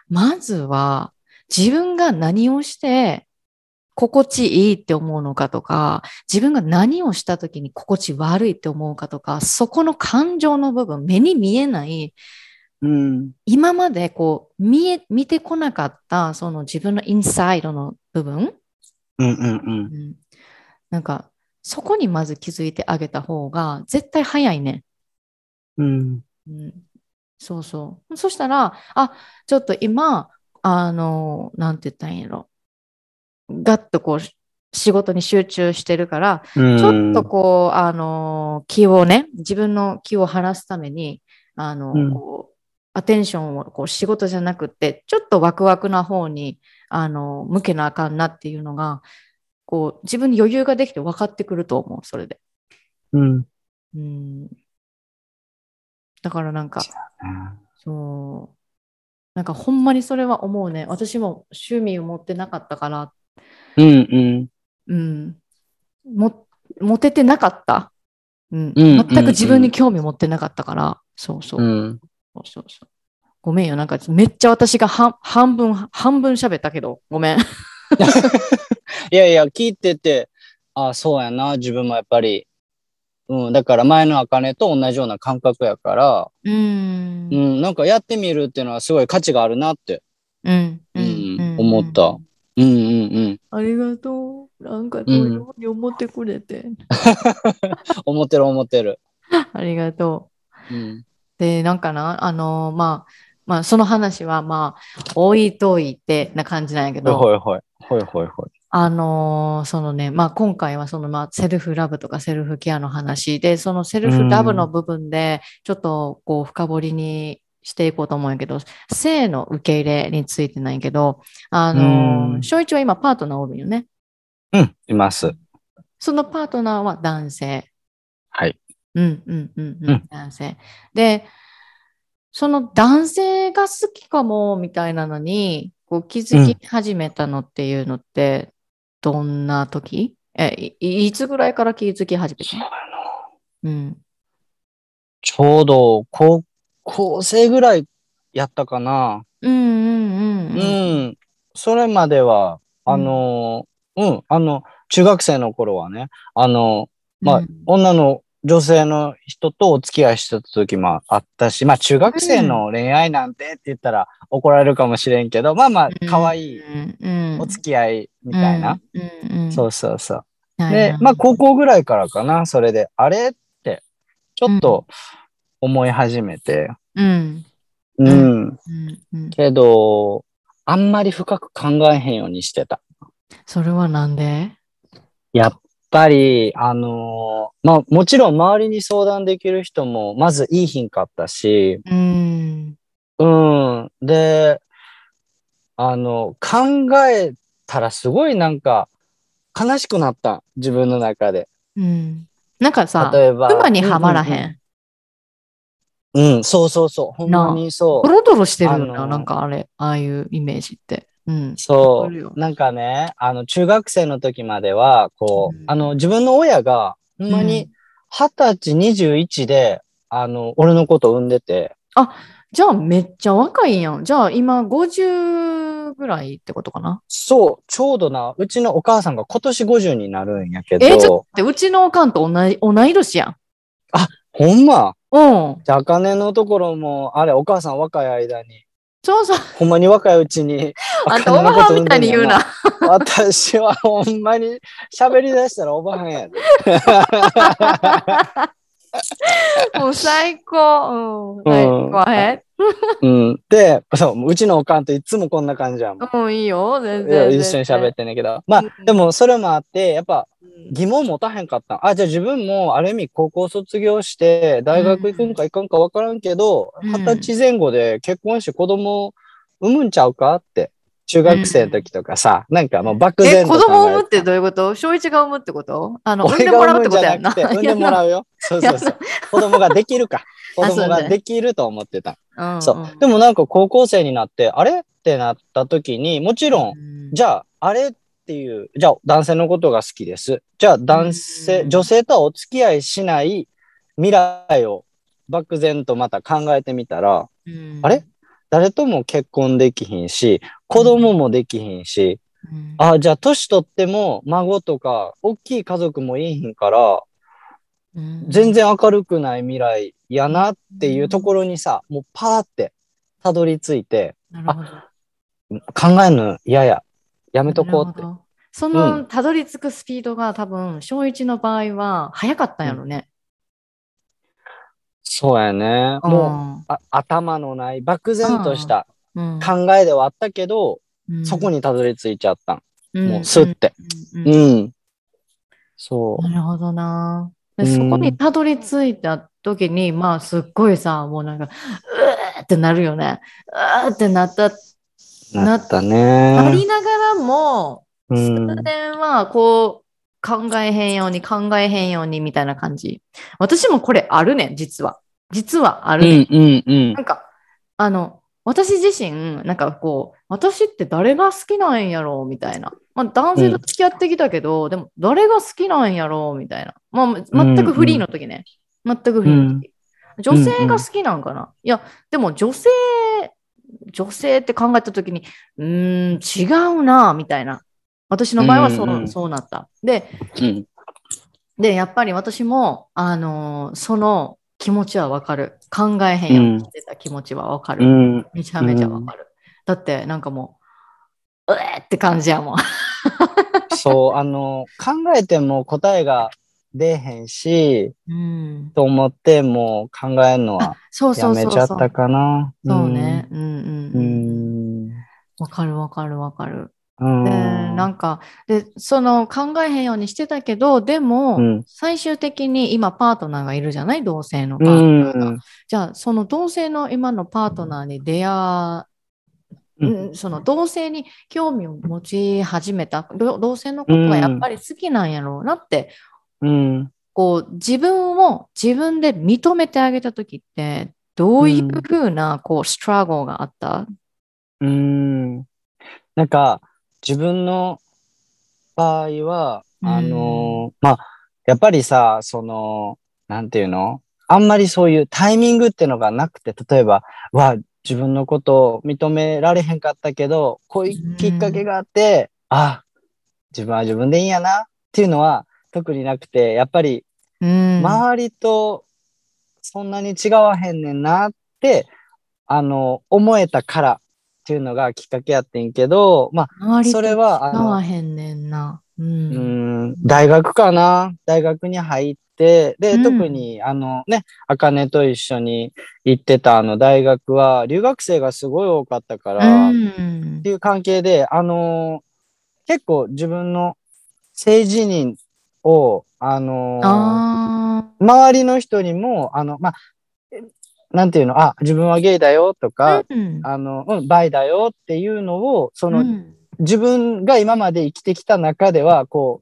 まずは自分が何をして心地いいって思うのかとか、自分が何をした時に心地悪いって思うかとか、そこの感情の部分、目に見えない、うん、今までこう見え、見てこなかった、その自分のインサイドの部分、うん、うん、うん。なんか、そこにまず気づいてあげた方が絶対早いね。うん、うん、そうそう。そしたら、あ、ちょっと今、あの、なんて言ったらいいんやろ。ガッとこう、仕事に集中してるから、うん。ちょっとこう、あの、気をね、自分の気を晴らすために、あの、うんこう、アテンションをこう仕事じゃなくて、ちょっとワクワクな方に、あの、向けなあかんなっていうのが、こう、自分に余裕ができて分かってくると思う、それで。うん。うん。だからなんか、そう。なんかほんまにそれは思うね。私も趣味を持ってなかったから、うん、うん。うん。も、持ててなかった。うん。うん全く自分に興味持ってなかったから、そうそう。うん。そうそうそう。ごめんよ。なんかめっちゃ私が半半分、半分喋ったけど、ごめん。いやいや、聞いてて、あそうやな、自分もやっぱり。うん、だから前の茜と同じような感覚やから、うんう。ん、なんかやってみるっていうのはすごい価値があるなって、うん。うん思った。うんうんうん。ありがとう。なんかそういうふうに思ってくれて。思ってる思ってる。ありがとう。うん。で、なんかな、あのまあ、まあ、その話は、まあ、置いといてな感じなんやけど、ほいほい。ほいほいほい。あのーそのね、まあ、今回はその、まあ、セルフラブとかセルフケアの話で、そのセルフラブの部分で、ちょっとこう、深掘りにしていこうと思うんやけど、性の受け入れについてなんやけど、あのー、一は今パートナーおるんよね？うん、います。そのパートナーは男性。はい。うんうんうんうん、うん男性。で、その男性が好きかもみたいなのにこう気づき始めたのっていうのって、どんな時？えい、いつぐらいから気づき始めた？のうん。ちょうど高校生ぐらいやったかな。うんうんうんううん。ん。それまでは、あの、うん、あの、中学生の頃はね、あの、まあ、うん女の女性の人とお付き合いしてた時もあったし、まあ中学生の恋愛なんてって言ったら怒られるかもしれんけど、まあまあ可愛いお付き合いみたいな。。そうそうそう。はいで、まあ高校ぐらいからかな、それで、あれって、ちょっと思い始めて、うん。うん。けど、あんまり深く考えへんようにしてた。それはなんで？やっぱり、あのーまあもちろん周りに相談できる人もまずいいひんかったし、うん。うん。で、あの、考えたらすごいなんか悲しくなった。自分の中で。うん。なんかさ、例えば。熊にはまらへん。うん。うん、そうそうそう。ほんまにそうド。ロドロしてるよな、あのーなんかあれ、ああいうイメージって。うん。そう。なんかね、あの、中学生の時までは、こう、うんあの、自分の親が、ほんまに、二十歳、二十一で、あの、俺のこと産んでて、じゃあめっちゃ若いやん。じゃあ今50ぐらいってことかな？そう、ちょうどな、うちのお母さんが今年50になるんやけど、えちょで、うちのおかんと同じ同い年やん。ほんま、うん。じゃあ、茜のところも、あれ、お母さん若い間に、そうそう。ほんまに若いうちにあんたおばはんみたいに言うな。私はほんまに喋り出したらおばはんやで。もう最高。うん。はい、うんうん。で、そう、うちのおかんといつもこんな感じやもん。うん、いいよ。全然。一緒に喋ってんねんけど。まあうん、でもそれもあって、やっぱうん疑問持たへんかった。あ、じゃあ自分もある意味高校卒業して大学行くんか行かんか分からんけど、うん二十歳前後で結婚して子供産むんちゃうかって。中学生の時とかさ、なんかもう漠え、然と子供を産むってどういうこと？小一が産むってこと？あの、産ん俺でもらうってが産むんことやんな。じゃなくて、産んでもらうよ。そうそうそう。子供ができるか。子供ができると思ってた。うんうんそう。でもなんか高校生になって、あれ？ってなった時に、もちろん、うんじゃあ、あれ？っていう、じゃあ男性のことが好きです。じゃあ男性、うん。女性とはお付き合いしない未来を漠然とまた考えてみたら、うん。あれ？誰とも結婚できひんし、子供もできひんし、うん。あ、じゃあ年取っても孫とか大きい家族もいいひんから、うん。全然明るくない未来やなっていうところにさ、もうパーってたどり着いて、なるほど。考えるの嫌や。やめとこうってその、たどり着くスピードが多分、小一の場合は早かったんやろね。そうやね。もう、もあ頭のない漠然としたうん、考えではあったけど、うんそこにたどり着いちゃったん。うんもうスッて。うんううなるほどな。でうんそこにたどり着いた時に、まあ、すっごいさ、もうなんか、うーってなるよね。うーってなった。う。なったあね。りながらも、うん数年はこう、考えへんように考えへんようにみたいな感じ。私もこれあるねん、実は。実はあうるねん。んうんうんなんか、あの、私自身、なんかこう、私って誰が好きなんやろうみたいな。まあ、男性と付き合ってきたけど、でも誰が好きなんやろうみたいな。まあ、全くフリーの時ね。全くフリーの時。女性が好きなんかな、いや、でも女性、女性って考えた時に、うーん、違うな、みたいな。私の場合はそう,、うんうんそうなった。で、うんで、やっぱり私も、あのーその気持ちはわかる。考えへんようにしてた気持ちはわかる。うんめちゃめちゃわかる。だって、なんかもう、うえーって感じやもん。そう、あの、考えても答えが出えへんし、うん。と思ってもう考えるのはそうや。めちゃったかな。そうね。うんうんううん。かるわかるわかる。うん。で、なんか、で、その考えへんようにしてたけど、でも、うん最終的に今パートナーがいるじゃない？同性のパーうトナーが。ん。じゃあ、その同性の今のパートナーに出会ううん、その同性に興味を持ち始めたど同性のことがやっぱり好きなんやろうなって、うん。こう自分を自分で認めてあげた時ってどういうふうなこうストラゴがあった、うん。なんか、自分の場合は、うん。あの、まあ、やっぱりさ、その、なんていうの？あんまりそういうタイミングっていうのがなくて、例えば、わ、自分のことを認められへんかったけど、こういうきっかけがあって、あ、自分は自分でいいんやなっていうのは特になくて、やっぱりうん。周りとそんなに違わへんねんなって、あの、思えたからっていうのがきっかけやってんけど、まあ、それは、あ合わの、へんねんな。う。うん。ん、大学かな？大学に入って、で、うん。特に、あのね、あかねと一緒に行ってたあの大学は、留学生がすごい多かったから、っうん。ていう関係で、あの結構自分の性自認を、あのあ周りの人にも、あの、まあ、えなんていうの、あ、自分はゲイだよとあか、うん。あの、うん、バイだよっていうのを、その、うん。自分が今まで生きてきた中では、こ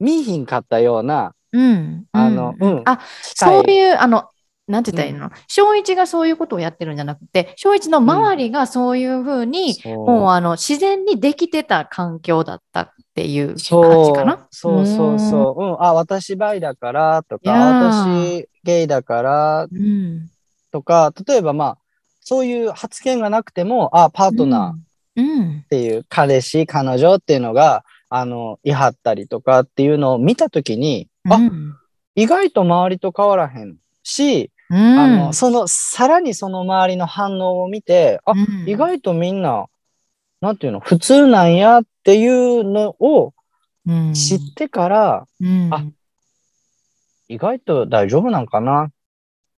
う、見えひんかったような、うん。あの、うん、あそういう、あの、なんて言ったらいいの、小一がそういうことをやってるんじゃなくて、小一の周りがそういうふうに、そうもうあの自然にできてた環境だったっていう感じそうかな？そうそうそう。うん、あ、私バイだからとか、私ゲイだから。とか、例えばまあ、そういう発言がなくても、あ、パートナーっうん。ていう、彼氏、彼女っていうのが、あの、いはったりとかっていうのを見たときに、あ、うん。意外と周りと変わらへんし、うん。あの、その、さらにその周りの反応を見て、あ、うん。意外とみんななんていうの、普通なんやっていうのをうん。知ってから、うん。あ意外と大丈夫なんかなっ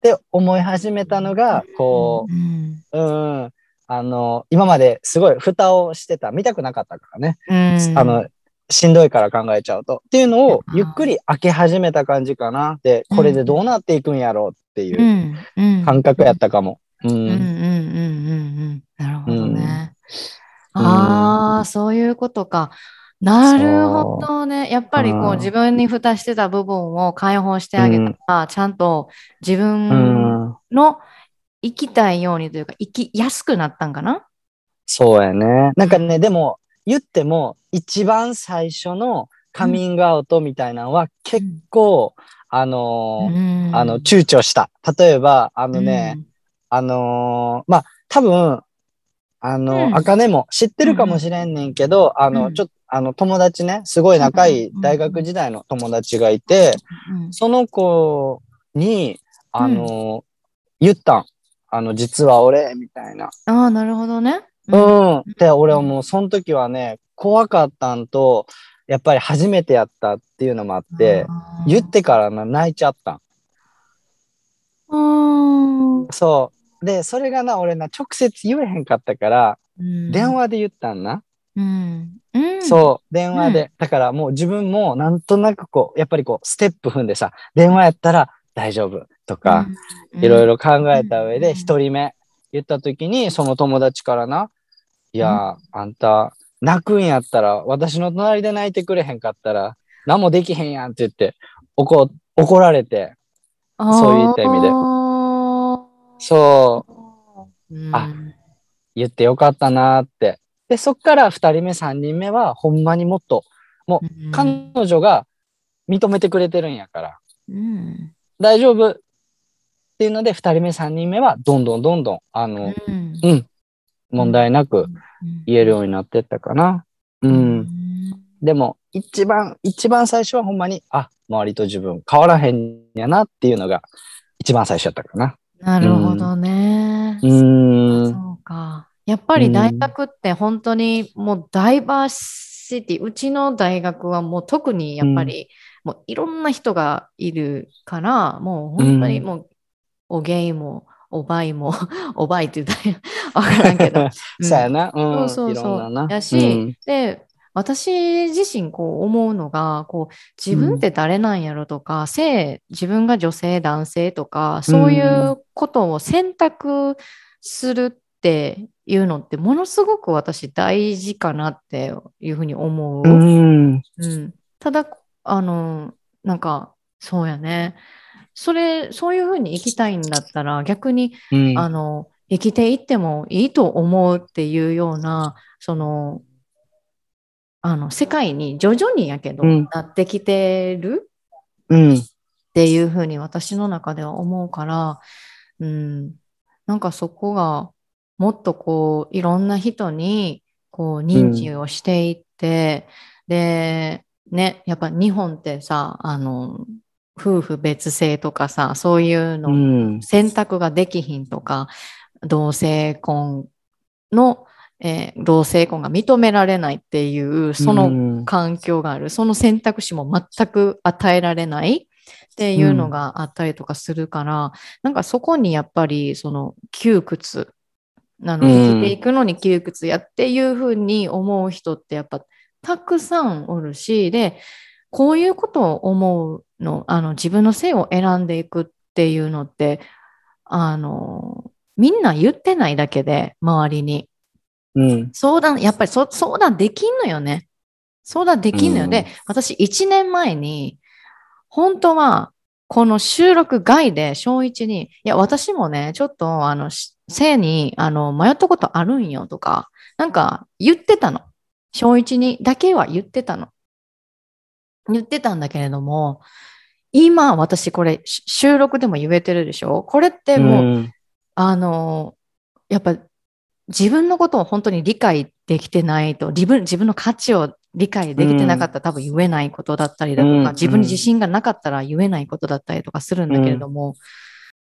て思い始めたのが、こうん。う、うん、あの、今まですごい蓋をしてた、見たくなかったからね。うん。あの、しんどいから考えちゃうと。っていうのをゆっくり開け始めた感じかな。で、これでどうなっていくんやろうっていううんうん感覚やったかも。うん。うんうんうんうんうん。なるほどね。うんああ、そういうことか。なるほどね。やっぱりこううん自分に蓋してた部分を解放してあげたら、ちゃんと自う分ん。の生きたいようにというか、生きやすくなったんかな？そうやね。なんかね、でも、言っても、一番最初のカミングアウトみたいなのは結構、あのーうん。あの、躊躇した。例えば、あのね、あのーまあ、多分、あうん。の、あかねも知ってるかもしれんねんけど、あの、うん。ちょっと、あの、友達ね、すごい仲いいうん。大学時代の友達がいて、うん。その子に、あの、言ったん。あの、実は俺、みたいな。ああ、なるほどね。うん。で、俺はもう、その時はね、怖かったんと、やっぱり初めてやったっていうのもあって、言ってからな泣いちゃったん。そう。で、それがな、俺な、直接言えへんかったから、うん電話で言ったんな。うんうんそう、電話で。うんだからもう自分もなんとなくこう、やっぱりこう、ステップ踏んでさ、電話やったら大丈夫とか、うんいろいろ考えた上で、うん一人目言った時に、その友達からな、いや、あんた、泣くんやったら、私の隣で泣いてくれへんかったら、何もできへんやんって言って、怒、怒られて、そういった意味で。あそう、ーあ言ってよかったなーって。で、そっから二人目、三人目は、ほんまにもっと、もう、うん。彼女が認めてくれてるんやから、うん。大丈夫。っていうので、二人目、三人目は、どんどんどんどん、あの、うん。うん、問題なく言えるようになってったかな。うん。でも、一番、一番最初はほんまに、あ、周りと自分変わらへんやなっていうのが、一番最初やったかな。なるほどね。うーん。そうか。やっぱり大学って本当にもうダイバーシティ、うちの大学はもう特にやっぱりもういろんな人がいるから、もう本当にもうおゲイもおバイも おバイって言ったら わからんけど。う んそうやな。うん。そうそうそ。う。やし、で、私自身こう思うのが、こう自分って誰なんやろとか、性、自分が女性、男性とか、そういうことを選択するっていうのってものすごく私大事かなっていうふうに思う。うん。うん。うん、ただ、あの、なんか、そうやね。それ、そういうふうに生きたいんだったら、逆にうん。あの、生きていってもいいと思うっていうような、その、あの、世界に徐々にやけど、うんなってきてるうん。っていうふうに私の中では思うから、うん、なんかそこがもっとこう、いろんな人に、こう、認知をしていって、で、ね、やっぱ日本ってさ、あの、夫婦別姓とかさ、そういうのうん。選択ができひんとか、同性婚の、えー同性婚が認められないっていう、その環境がある、その選択肢も全く与えられないっていうのがあったりとかするから、なんかそこにやっぱりその窮屈、あのうん。生きていくのに窮屈やっていうふうに思う人ってやっぱたくさんおるし、で、こういうことを思うの、あの自分の性を選んでいくっていうのって、あの、みんな言ってないだけで、周りに。うん。相談、やっぱりそ相談できんのよね。相談できんのよ。うんで、私1年前に、本当は、この収録外で小一に、いや、私もね、ちょっと、あの、し性に、あの、迷ったことあるんよとか、なんか言ってたの。小一にだけは言ってたの。言ってたんだけれども、今、私これ、し収録でも言えてるでしょ？これってもう、うん。あの、やっぱ自分のことを本当に理解できてないと、自分自分の価値を理解できてなかったら多分言えないことだったりだとか、うん。自分に自信がなかったら言えないことだったりとかするんだけれども、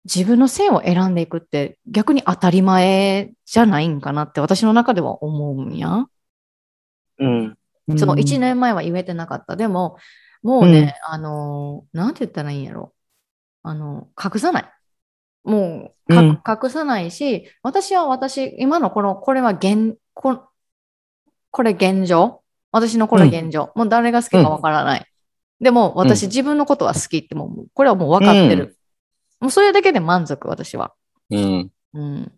自分の性を選んでいくって逆に当たり前じゃないんかなって私の中では思うんや。うん。そう、1年前は言えてなかった。でも、もうね、あの、なんて言ったらいいんやろ。あの、隠さない。もう、かうん隠さないし、私は私、今のこの、これは現、ここれ現状？私のこれ現状。もう誰が好きかわからない。でも、私、うん自分のことは好きってもう、これはもう分かってる。もうそれだけで満足、私は。うん。うん。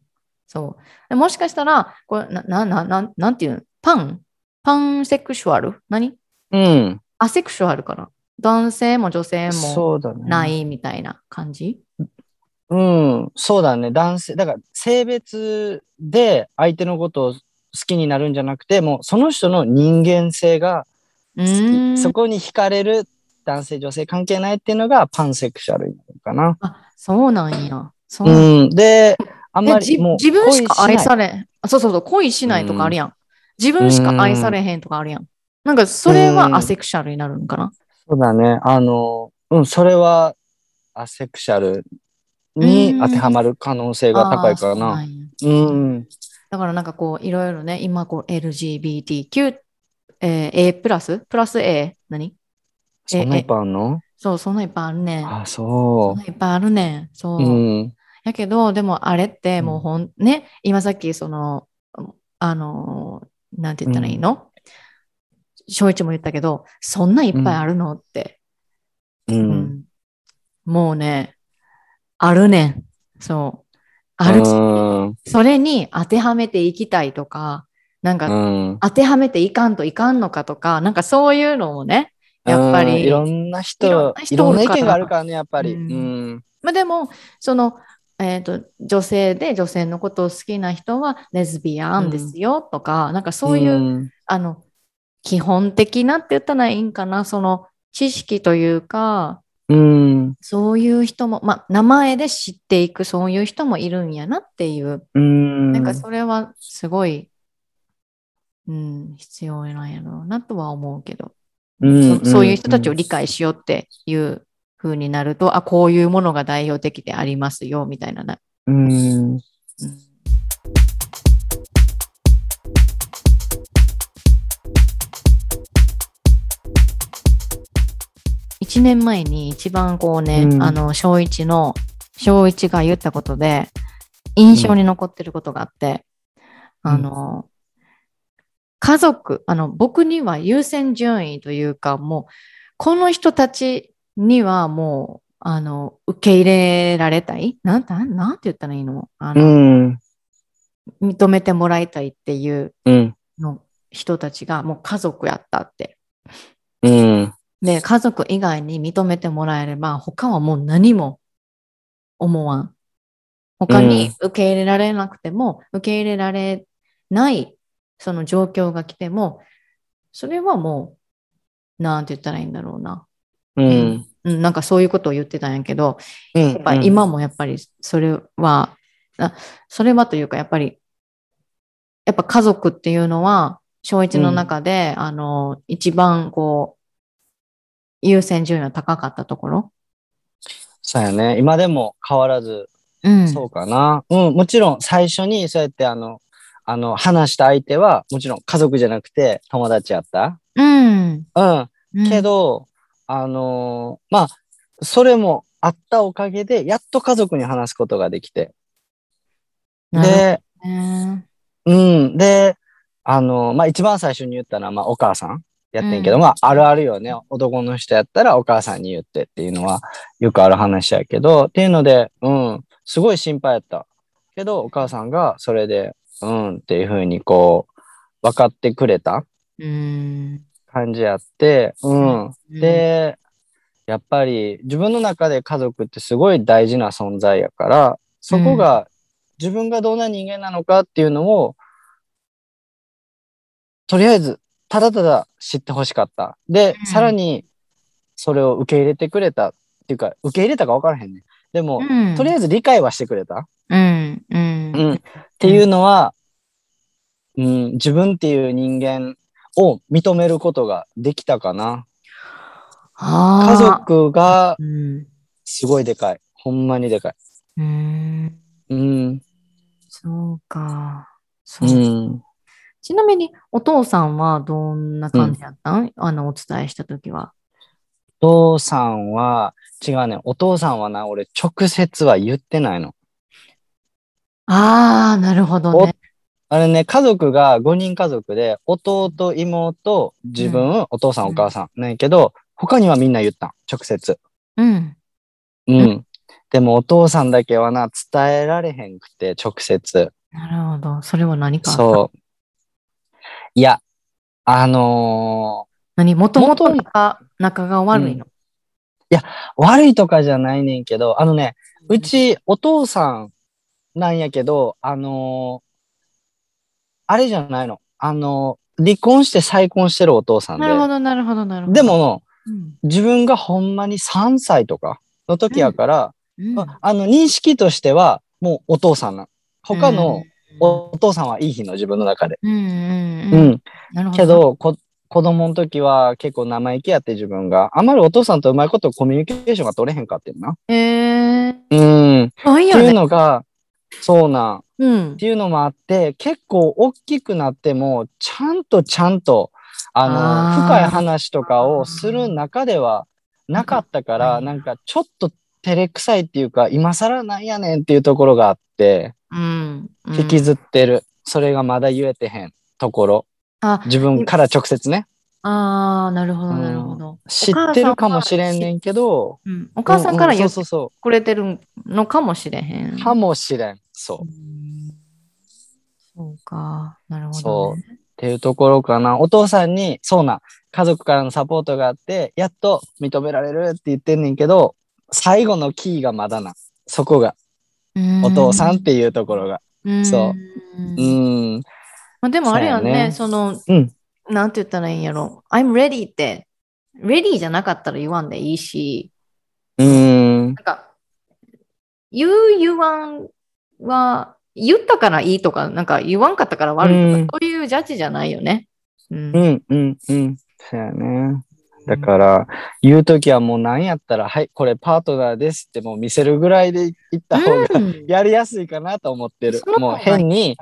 そう。でもしかしたら、これ、な、な、な、なんていうの？パン？パンセクシュアル？何？うん。アセクシュアルかな？男性も女性もそうだね。ないみたいな感じ？うん。そうだね。男性、だから性別で相手のことを好きになるんじゃなくて、もうその人の人間性がう好き。そこに惹かれる男性、女性関係ないっていうのがパンセクシャルになるかな。あ、そうなんや。そううん。で、あんまりもう自分しか愛されあそうそうそう、恋しないとかあるやん。自分しか愛されへんとかあるやん。なんか、それはアセクシャルになるのかな？そうだね。あの、うん、それはアセクシャルに当てはまる可能性が高いからなうん。だからなんかこう、いろいろね、今こう LGBTQ、えー A プラス？プラス A 何？そんないっぱいあんの？そう、そんないっぱいあるねん。あ、そそんないっぱいあるねん。そう。う。うん。やけど、でもあれってうんもうほん、ね、今さっきその、あの、なんて言ったらいいの？翔一も言ったけど、そんないっぱいあるのって。う。うんんもうね、あるねん。そう。あるし、うん。それに当てはめていきたいとか、なんかうん。当てはめていかんといかんのかとか、なんかそういうのもね、やっぱりうんいろんな人、いろんな意見があるからね、やっぱり。ううんん。まあでも、その、えっ、と、女性で女性のことを好きな人はレズビアンですよとか、なんかそういう、うん。あの、基本的なって言ったらいいんかな、その知識というか、うん。そういう人も、まあ、名前で知っていく、そういう人もいるんやなっていう、うん。なんかそれはすごい、うん、必要なんやろうなとは思うけど、うん。そそういう人たちを理解しようっていう風になると、あ、こういうものが代表的でありますよ、みたいなな。うん。うん1年前に一番こうね、うんあの、小一の、小一が言ったことで、印象に残ってることがあって、うんあの、家族、あの、僕には優先順位というか、もう、この人たちにはもう、あの、受け入れられたい？なん、なん、なんて言ったらいいの？あうの、ん。認めてもらいたいっていううん。の人たちがもう家族やったって。うん。で、家族以外に認めてもらえれば、他はもう何も思わん。他に受け入れられなくても、受け入れられないその状況が来ても、それはもう、なんて言ったらいいんだろうな。うん。うん、なんかそういうことを言ってたんやけど、ややっぱ今もやっぱりそれは、あそれはというかやっぱり、やっぱ家族っていうのは、小一の中で、あの、一番こう、優先順位が高かったところ。そうやね。今でも変わらず、うん。そうかな。うん。もちろん最初にそうやってあの、あの、話した相手は、もちろん家族じゃなくて友達やった。うん。うん。うんけ、ど、あのーまあ、それもあったおかげで、やっと家族に話すことができて。で、うん。で、あのーまあ、一番最初に言ったのは、まあ、お母さんやってんけど、うんまあ、あるあるよね。男の人やったらお母さんに言ってっていうのは、よくある話やけど、っていうので、うん、すごい心配やった。けど、お母さんがそれで、うんっていうふうにこう、分かってくれたうん。感じやって、うん。うん、で、やっぱり自分の中で家族ってすごい大事な存在やから、そこが自分がどんな人間なのかっていうのを、とりあえず、ただただ知ってほしかった。で、うんさらに、それを受け入れてくれたっていうか、受け入れたか分からへんね。でも、うん、とりあえず理解はしてくれた。うん。うん。うんっていうのは、うん、自分っていう人間を認めることができたかな。家族がうん。すごいでかい。ほんまにでかい。うん。うん。そうか。うそう。ん。ちなみに、お父さんはどんな感じだったん、あの、お伝えしたときは。お父さんは、違うね。お父さんはな、俺直接は言ってないの。ああ、なるほどね。あれね、家族が5人家族で、弟、妹、自分、お父さん、お母さん。なんやけど、他にはみんな言ったん。直接。うん。うん。でもお父さんだけはな、伝えられへんくて、直接。なるほど。それは何かそう。いや、あの何？もともと仲仲が悪いの？ー悪いとかじゃないねんけど、あのね、うちお父さんなんやけど、あのーあれじゃないの。あのー離婚して再婚してるお父さんで。なるほど、なるほど、なるほど。で、も、うん。自分がほんまに3歳とかの時やから、うんああの、認識としては、もうお父さんな。他のお父さんはいい日の自分の中で。うん、うん、ううん。ん。なるほど。け、ど、こ子供の時は結構生意気やって自分が。あまりお父さんとうまいことコミュニケーションが取れへんかってんな。えー、うん。っないよね。ていうのが、そうなん。うんっ。ていうのもあって、結構大きくなっても、ちゃんとちゃんと、あの、あー深い話とかをする中ではなかったから、うんなんかちょっと照れくさいっていうか、今更なんやねんっていうところがあって、うん。うん引きずってる。それがまだ言えてへんところ。あ、自分から直接ね。あーなるほど、うんなるほど。知ってるかもしれんねんけど、うん。お母さんからうう言ってそうそうくれてるのかもしれへん。かもしれん。そう。そうか。なるほど、そね。ていうところかな。お父さんに、そうな、家族からのサポートがあって、やっと認められるって言ってんねんけど、最後のキーがまだな。そこが、うんお父さんっていうところが。うんそううんうん。まあ、でもあれやんね、そそうの、うんなんて言ったらいいんやろ。I'm ready って、ready じゃなかったら言わんでいいし、うんなん。か、言う言わんは、言ったからいいとか、なんか言わんかったから悪いとか、うんそういうジャッジじゃないよね。うん。うん。うん。うん。そうやね。だから、言うときはもう何やったら、はい、これパートナーですってもう見せるぐらいで言った方がうんやりやすいかなと思ってるそ。の方がもう変に、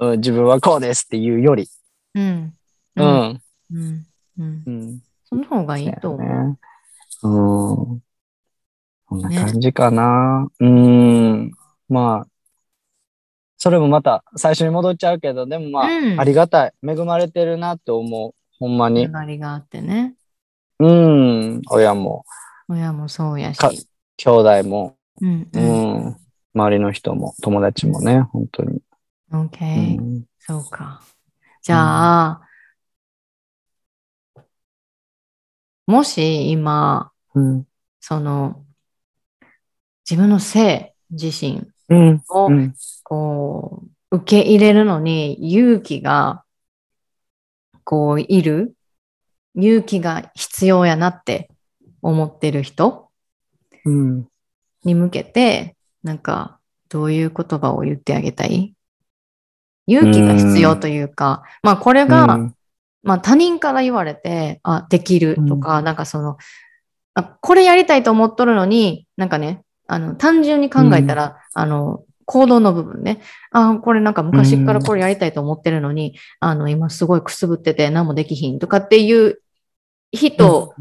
うん、自分はこうですっていうより。うん。う。うん。ん。うん。うん。うん。その方がいいと思う。ね。うん。こんな感じかな。うん。まあ、それもまた最初に戻っちゃうけど、でもまあ、うんありがたい。恵まれてるなって思う。ほんまにつ。ながりがあってね。うん。親も、親もそうやし。か兄弟も、うん。ううん。ん。周りの人も、友達もね、本当に。OK、うんそうか。じゃあ、もし今、うん。その、自分の性自身うん。を、うん。こう、受け入れるのに勇気が、こう、いる。勇気が必要やなって思ってる人うん。に向けて、なんか、どういう言葉を言ってあげたい？勇気が必要というか、まあこれが、うん。まあ他人から言われて、あ、できるとか、なんかその、あ、これやりたいと思っとるのに、なんかね、あの、単純に考えたら、あの、行動の部分ね。あ、これなんか昔からこれやりたいと思ってるのに、あの、今すごいくすぶってて何もできひんとかっていう人、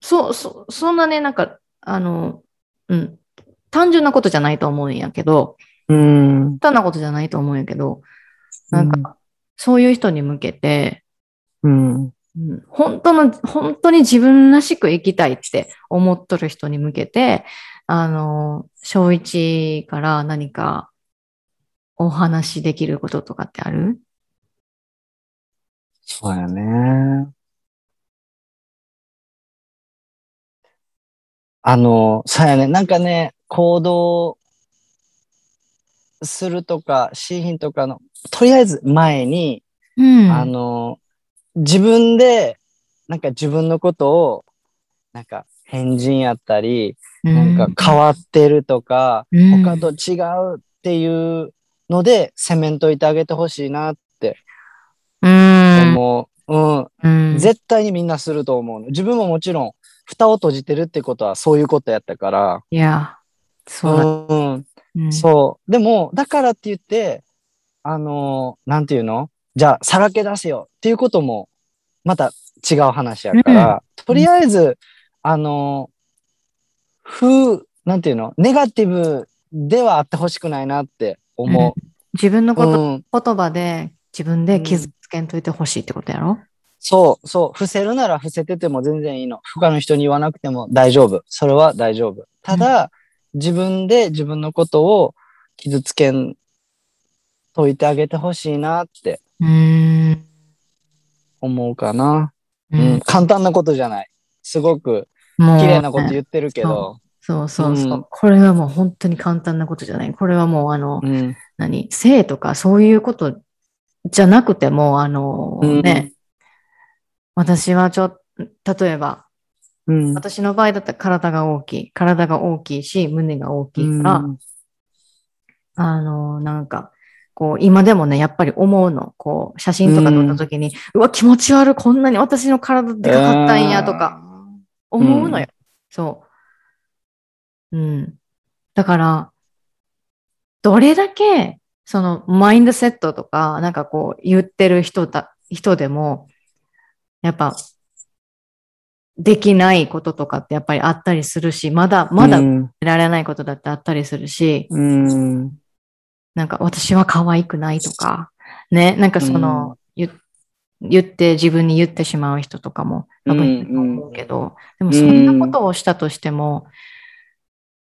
そう、そ、そんなね、なんか、あの、うん、単純なことじゃないと思うんやけど、うん。簡単なことじゃないと思うんやけど、なんか、そういう人に向けて、うん。うん本当の、本当に自分らしく生きたいって思っとる人に向けて、あの、小一から何かお話しできることとかってある？そうやね。あの、そうやね。なんかね、行動するとか、シーンとかの、とりあえず前に、うん。あの、自分で、なんか自分のことを、なんか変人やったり、なんか変わってるとか、うん他と違うっていうので、セメントいてあげてほしいなってうん。思う。うん。うん。絶対にみんなすると思うの。自分ももちろん、蓋を閉じてるってことはそういうことやったから、いや、そうだ。うん。うんそう。でも、だからって言って、あのーなんていうの？じゃあ、さらけ出せよっていうことも、また違う話やから、とりあえず、あのー風、なんていうの？ネガティブではあってほしくないなって思う。自分のこと、うん。言葉で自分で傷つけんといてほしいってことやろ、そう、そう。伏せるなら伏せてても全然いいの。他の人に言わなくても大丈夫。それは大丈夫。ただ、自分で自分のことを傷つけんといてあげてほしいなってうーん。思うかな。ううんん。簡単なことじゃない。すごく綺麗なこと言ってるけど。そうそうそう、うんこれはもう本当に簡単なことじゃない。これはもうあの、うん。何？性とかそういうことじゃなくても、あのうんね、私はちょっと、例えば、うん。私の場合だったら体が大きい。体が大きいし、胸が大きいから、うんあの、なんか、こう、今でもね、やっぱり思うの。こう、写真とか撮った時に、うわ、気持ち悪い、こんなに私の体でかかったんや、とか、思うのよ。そう。うん。だから、どれだけ、その、マインドセットとか、なんかこう、言ってる人だ、人でも、やっぱ、できないこととかってやっぱりあったりするし、まだ、まだう得ん。られないことだってあったりするし、うん。なんか私は可愛くないとか、ね、なんかその、言言って自分に言ってしまう人とかも多分いると思うけど、でもそんなことをしたとしても、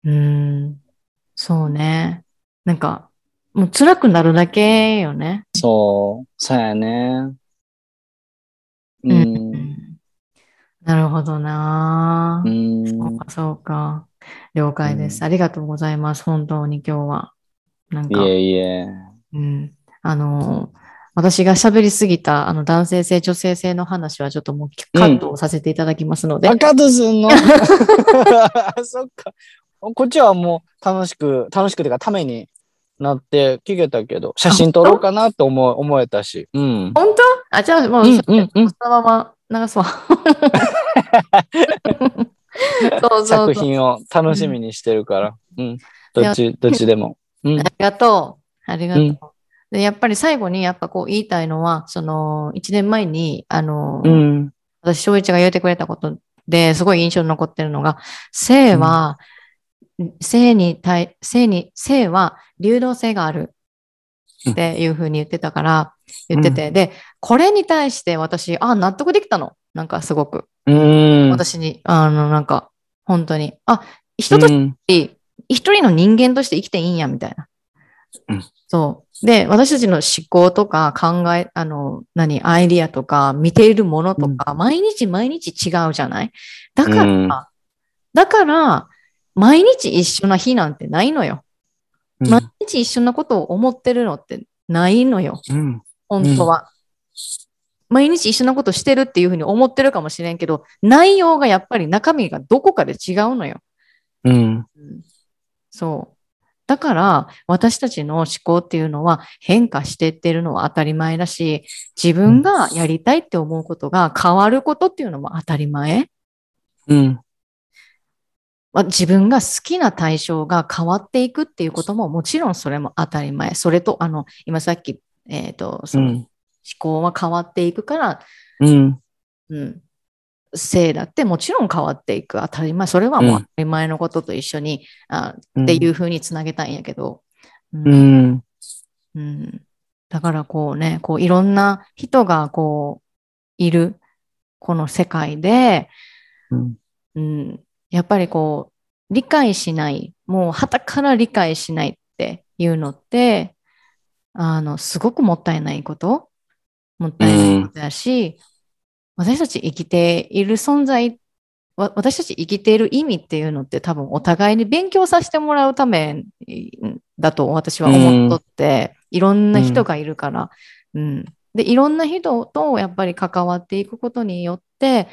うーん、そうね。なんか、もう辛くなるだけよね。そう。そうやね。う。うんなるほどなう。そうんか、そうか。了解です。うんありがとうございます。本当に今日は。なんか、いえいえ。うん。あの、私が喋りすぎた、あの、男性性、女性性の話はちょっともうカットをさせていただきますので。あ、カットすんの？そっか。こっちはもう楽しく、楽しくてかためになって聞けたけど、写真撮ろうかなって思う思えたし。うん。本当？あ、じゃあもう、うんそうんうんそのまま流すわ。そうそうそう。作品を楽しみにしてるから。うん。どっち、どっちでも。うんあ。りがとう。ありがとう。うんで、やっぱり最後にやっぱこう言いたいのは、その、1年前に、あの、うん。私、翔一が言ってくれたことですごい印象に残ってるのが、性は、性に対、性に、性は流動性があるっていうふうに言ってたから、言ってて、で、これに対して私、あ、納得できたの。なんかすごく。うん。私に、あの、なんか、本当に、あ、人としうんて、一人の人間として生きていいんや、みたいな。うんそう。で、私たちの思考とか考え、あの、何、アイディアとか、見ているものとか、毎日毎日違うじゃない？だから、うんだから、毎日一緒な日なんてないのよ。うん毎日一緒なことを思ってるのってないのよ。うん。本当は。毎日一緒なことしてるっていうふうに思ってるかもしれんけど、内容がやっぱり中身がどこかで違うのよ。うん。うんそう。だから、私たちの思考っていうのは変化していってるのは当たり前だし、自分がやりたいって思うことが変わることっていうのも当たり前。うん。まあ自分が好きな対象が変わっていくっていうことももちろんそれも当たり前。それと、あの、今さっき、えっ、と、その思考は変わっていくから、うん。うん。性だってもちろん変わっていく。当たり前。それはもう当たり前のことと一緒に、あっていうふうにつなげたいんやけど。うんうん。うん。だからこうね、こういろんな人がこういるこの世界で、うん。うん、やっぱりこう理解しない、もう旗から理解しないっていうのって、あの、すごくもったいないこと、もったいないことだし、私たち生きている存在、私たち生きている意味っていうのって多分お互いに勉強させてもらうためだと私は思っとって、いろんな人がいるから、うん。で、いろんな人とやっぱり関わっていくことによって、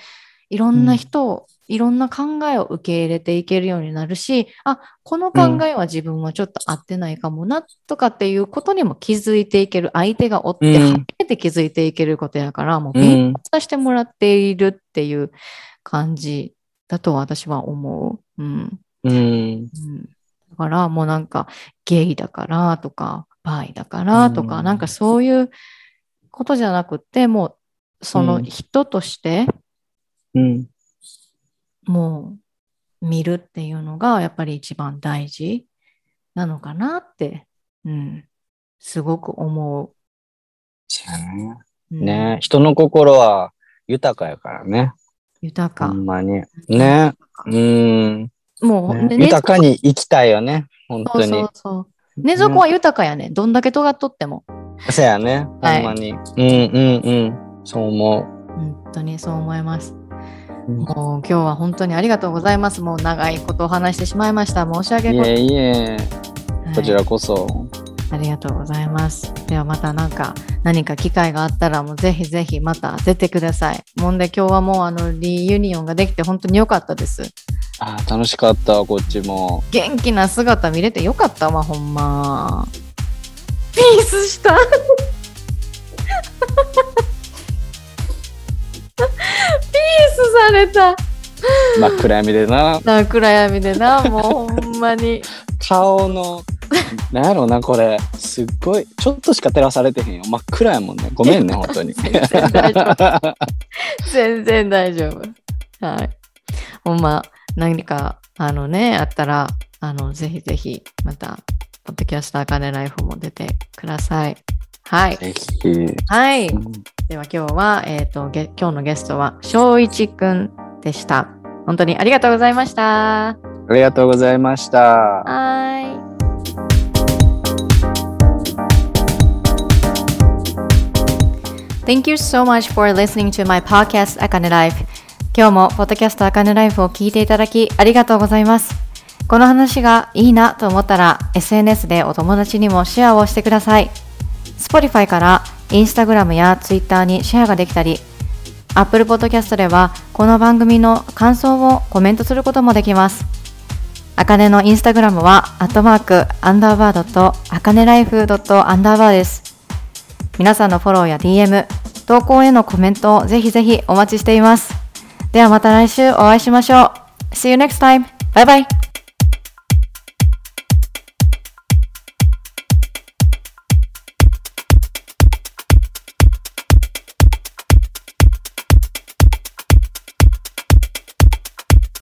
いろんな人、いろんな考えを受け入れていけるようになるし、あ、この考えは自分はちょっと合ってないかもな、とかっていうことにも気づいていける、相手がおってうん初めて気づいていけることやから、もううん勉強させてもらっているっていう感じだと私は思う。うん。うん。うん、だからもうなんかゲイだからとか、バイだからとか、うんなんかそういうことじゃなくて、もうその人としてうん。もう見るっていうのがやっぱり一番大事なのかなって、うん、すごく思そうやね。う。うんね人の心は豊かやからね。豊か。ほんまに。ね。うん。もう、ねね豊かに生きたいよね。本当にそうそう。そう。寝底は豊かやね。どんだけ尖っとっても。そうやね。ほんはいまに。うんうんうん。そう思本当にそう思います。もう今日は本当にありがとうございます。もう長いことを話してしまいました。申し訳ございいえいえ、ません。こちらこそ。ありがとうございます。ではまたなんか何か機会があったらもうぜひぜひまた出てください。もんで今日はもうあのリユニオンができて本当に良かったです。あー楽しかった、こっちも。元気な姿見れてよかったわ、ほんま。ピースしたスされた。真っ暗闇でな。な暗闇でな、もうほんまに。顔の、なんやろな、これ。すっごい、ちょっとしか照らされてへんよ。真っ暗やもんね。ごめんね、本当に。全然大丈夫。全然大丈夫。はい。ほんま、何か、あのね、あったら、あの、ぜひぜひ、また、ポッドキャストアカネライフも出てください。はい。ぜひ。はい。うんでは今日は、えっ、と、げ今日のゲストは、翔一くんでした。本当にありがとうございました。ありがとうございました。はい。Thank you so much for listening to my podcast あかね Life 今日もポッドキャストあかね Life を聞いていただきありがとうございますこの話がいいなと思ったら SNS でお友達にもシェアをしてください Spotify から Instagram や Twitter にシェアができたり Apple Podcast ではこの番組の感想をコメントすることもできますあかねのインスタグラムは、アットマーク、アンダーバードと、あかねライフドットアンダーバーです。皆さんのフォローや DM、投稿へのコメントをぜひぜひお待ちしています。ではまた来週お会いしましょう。See you next time. バイバイ。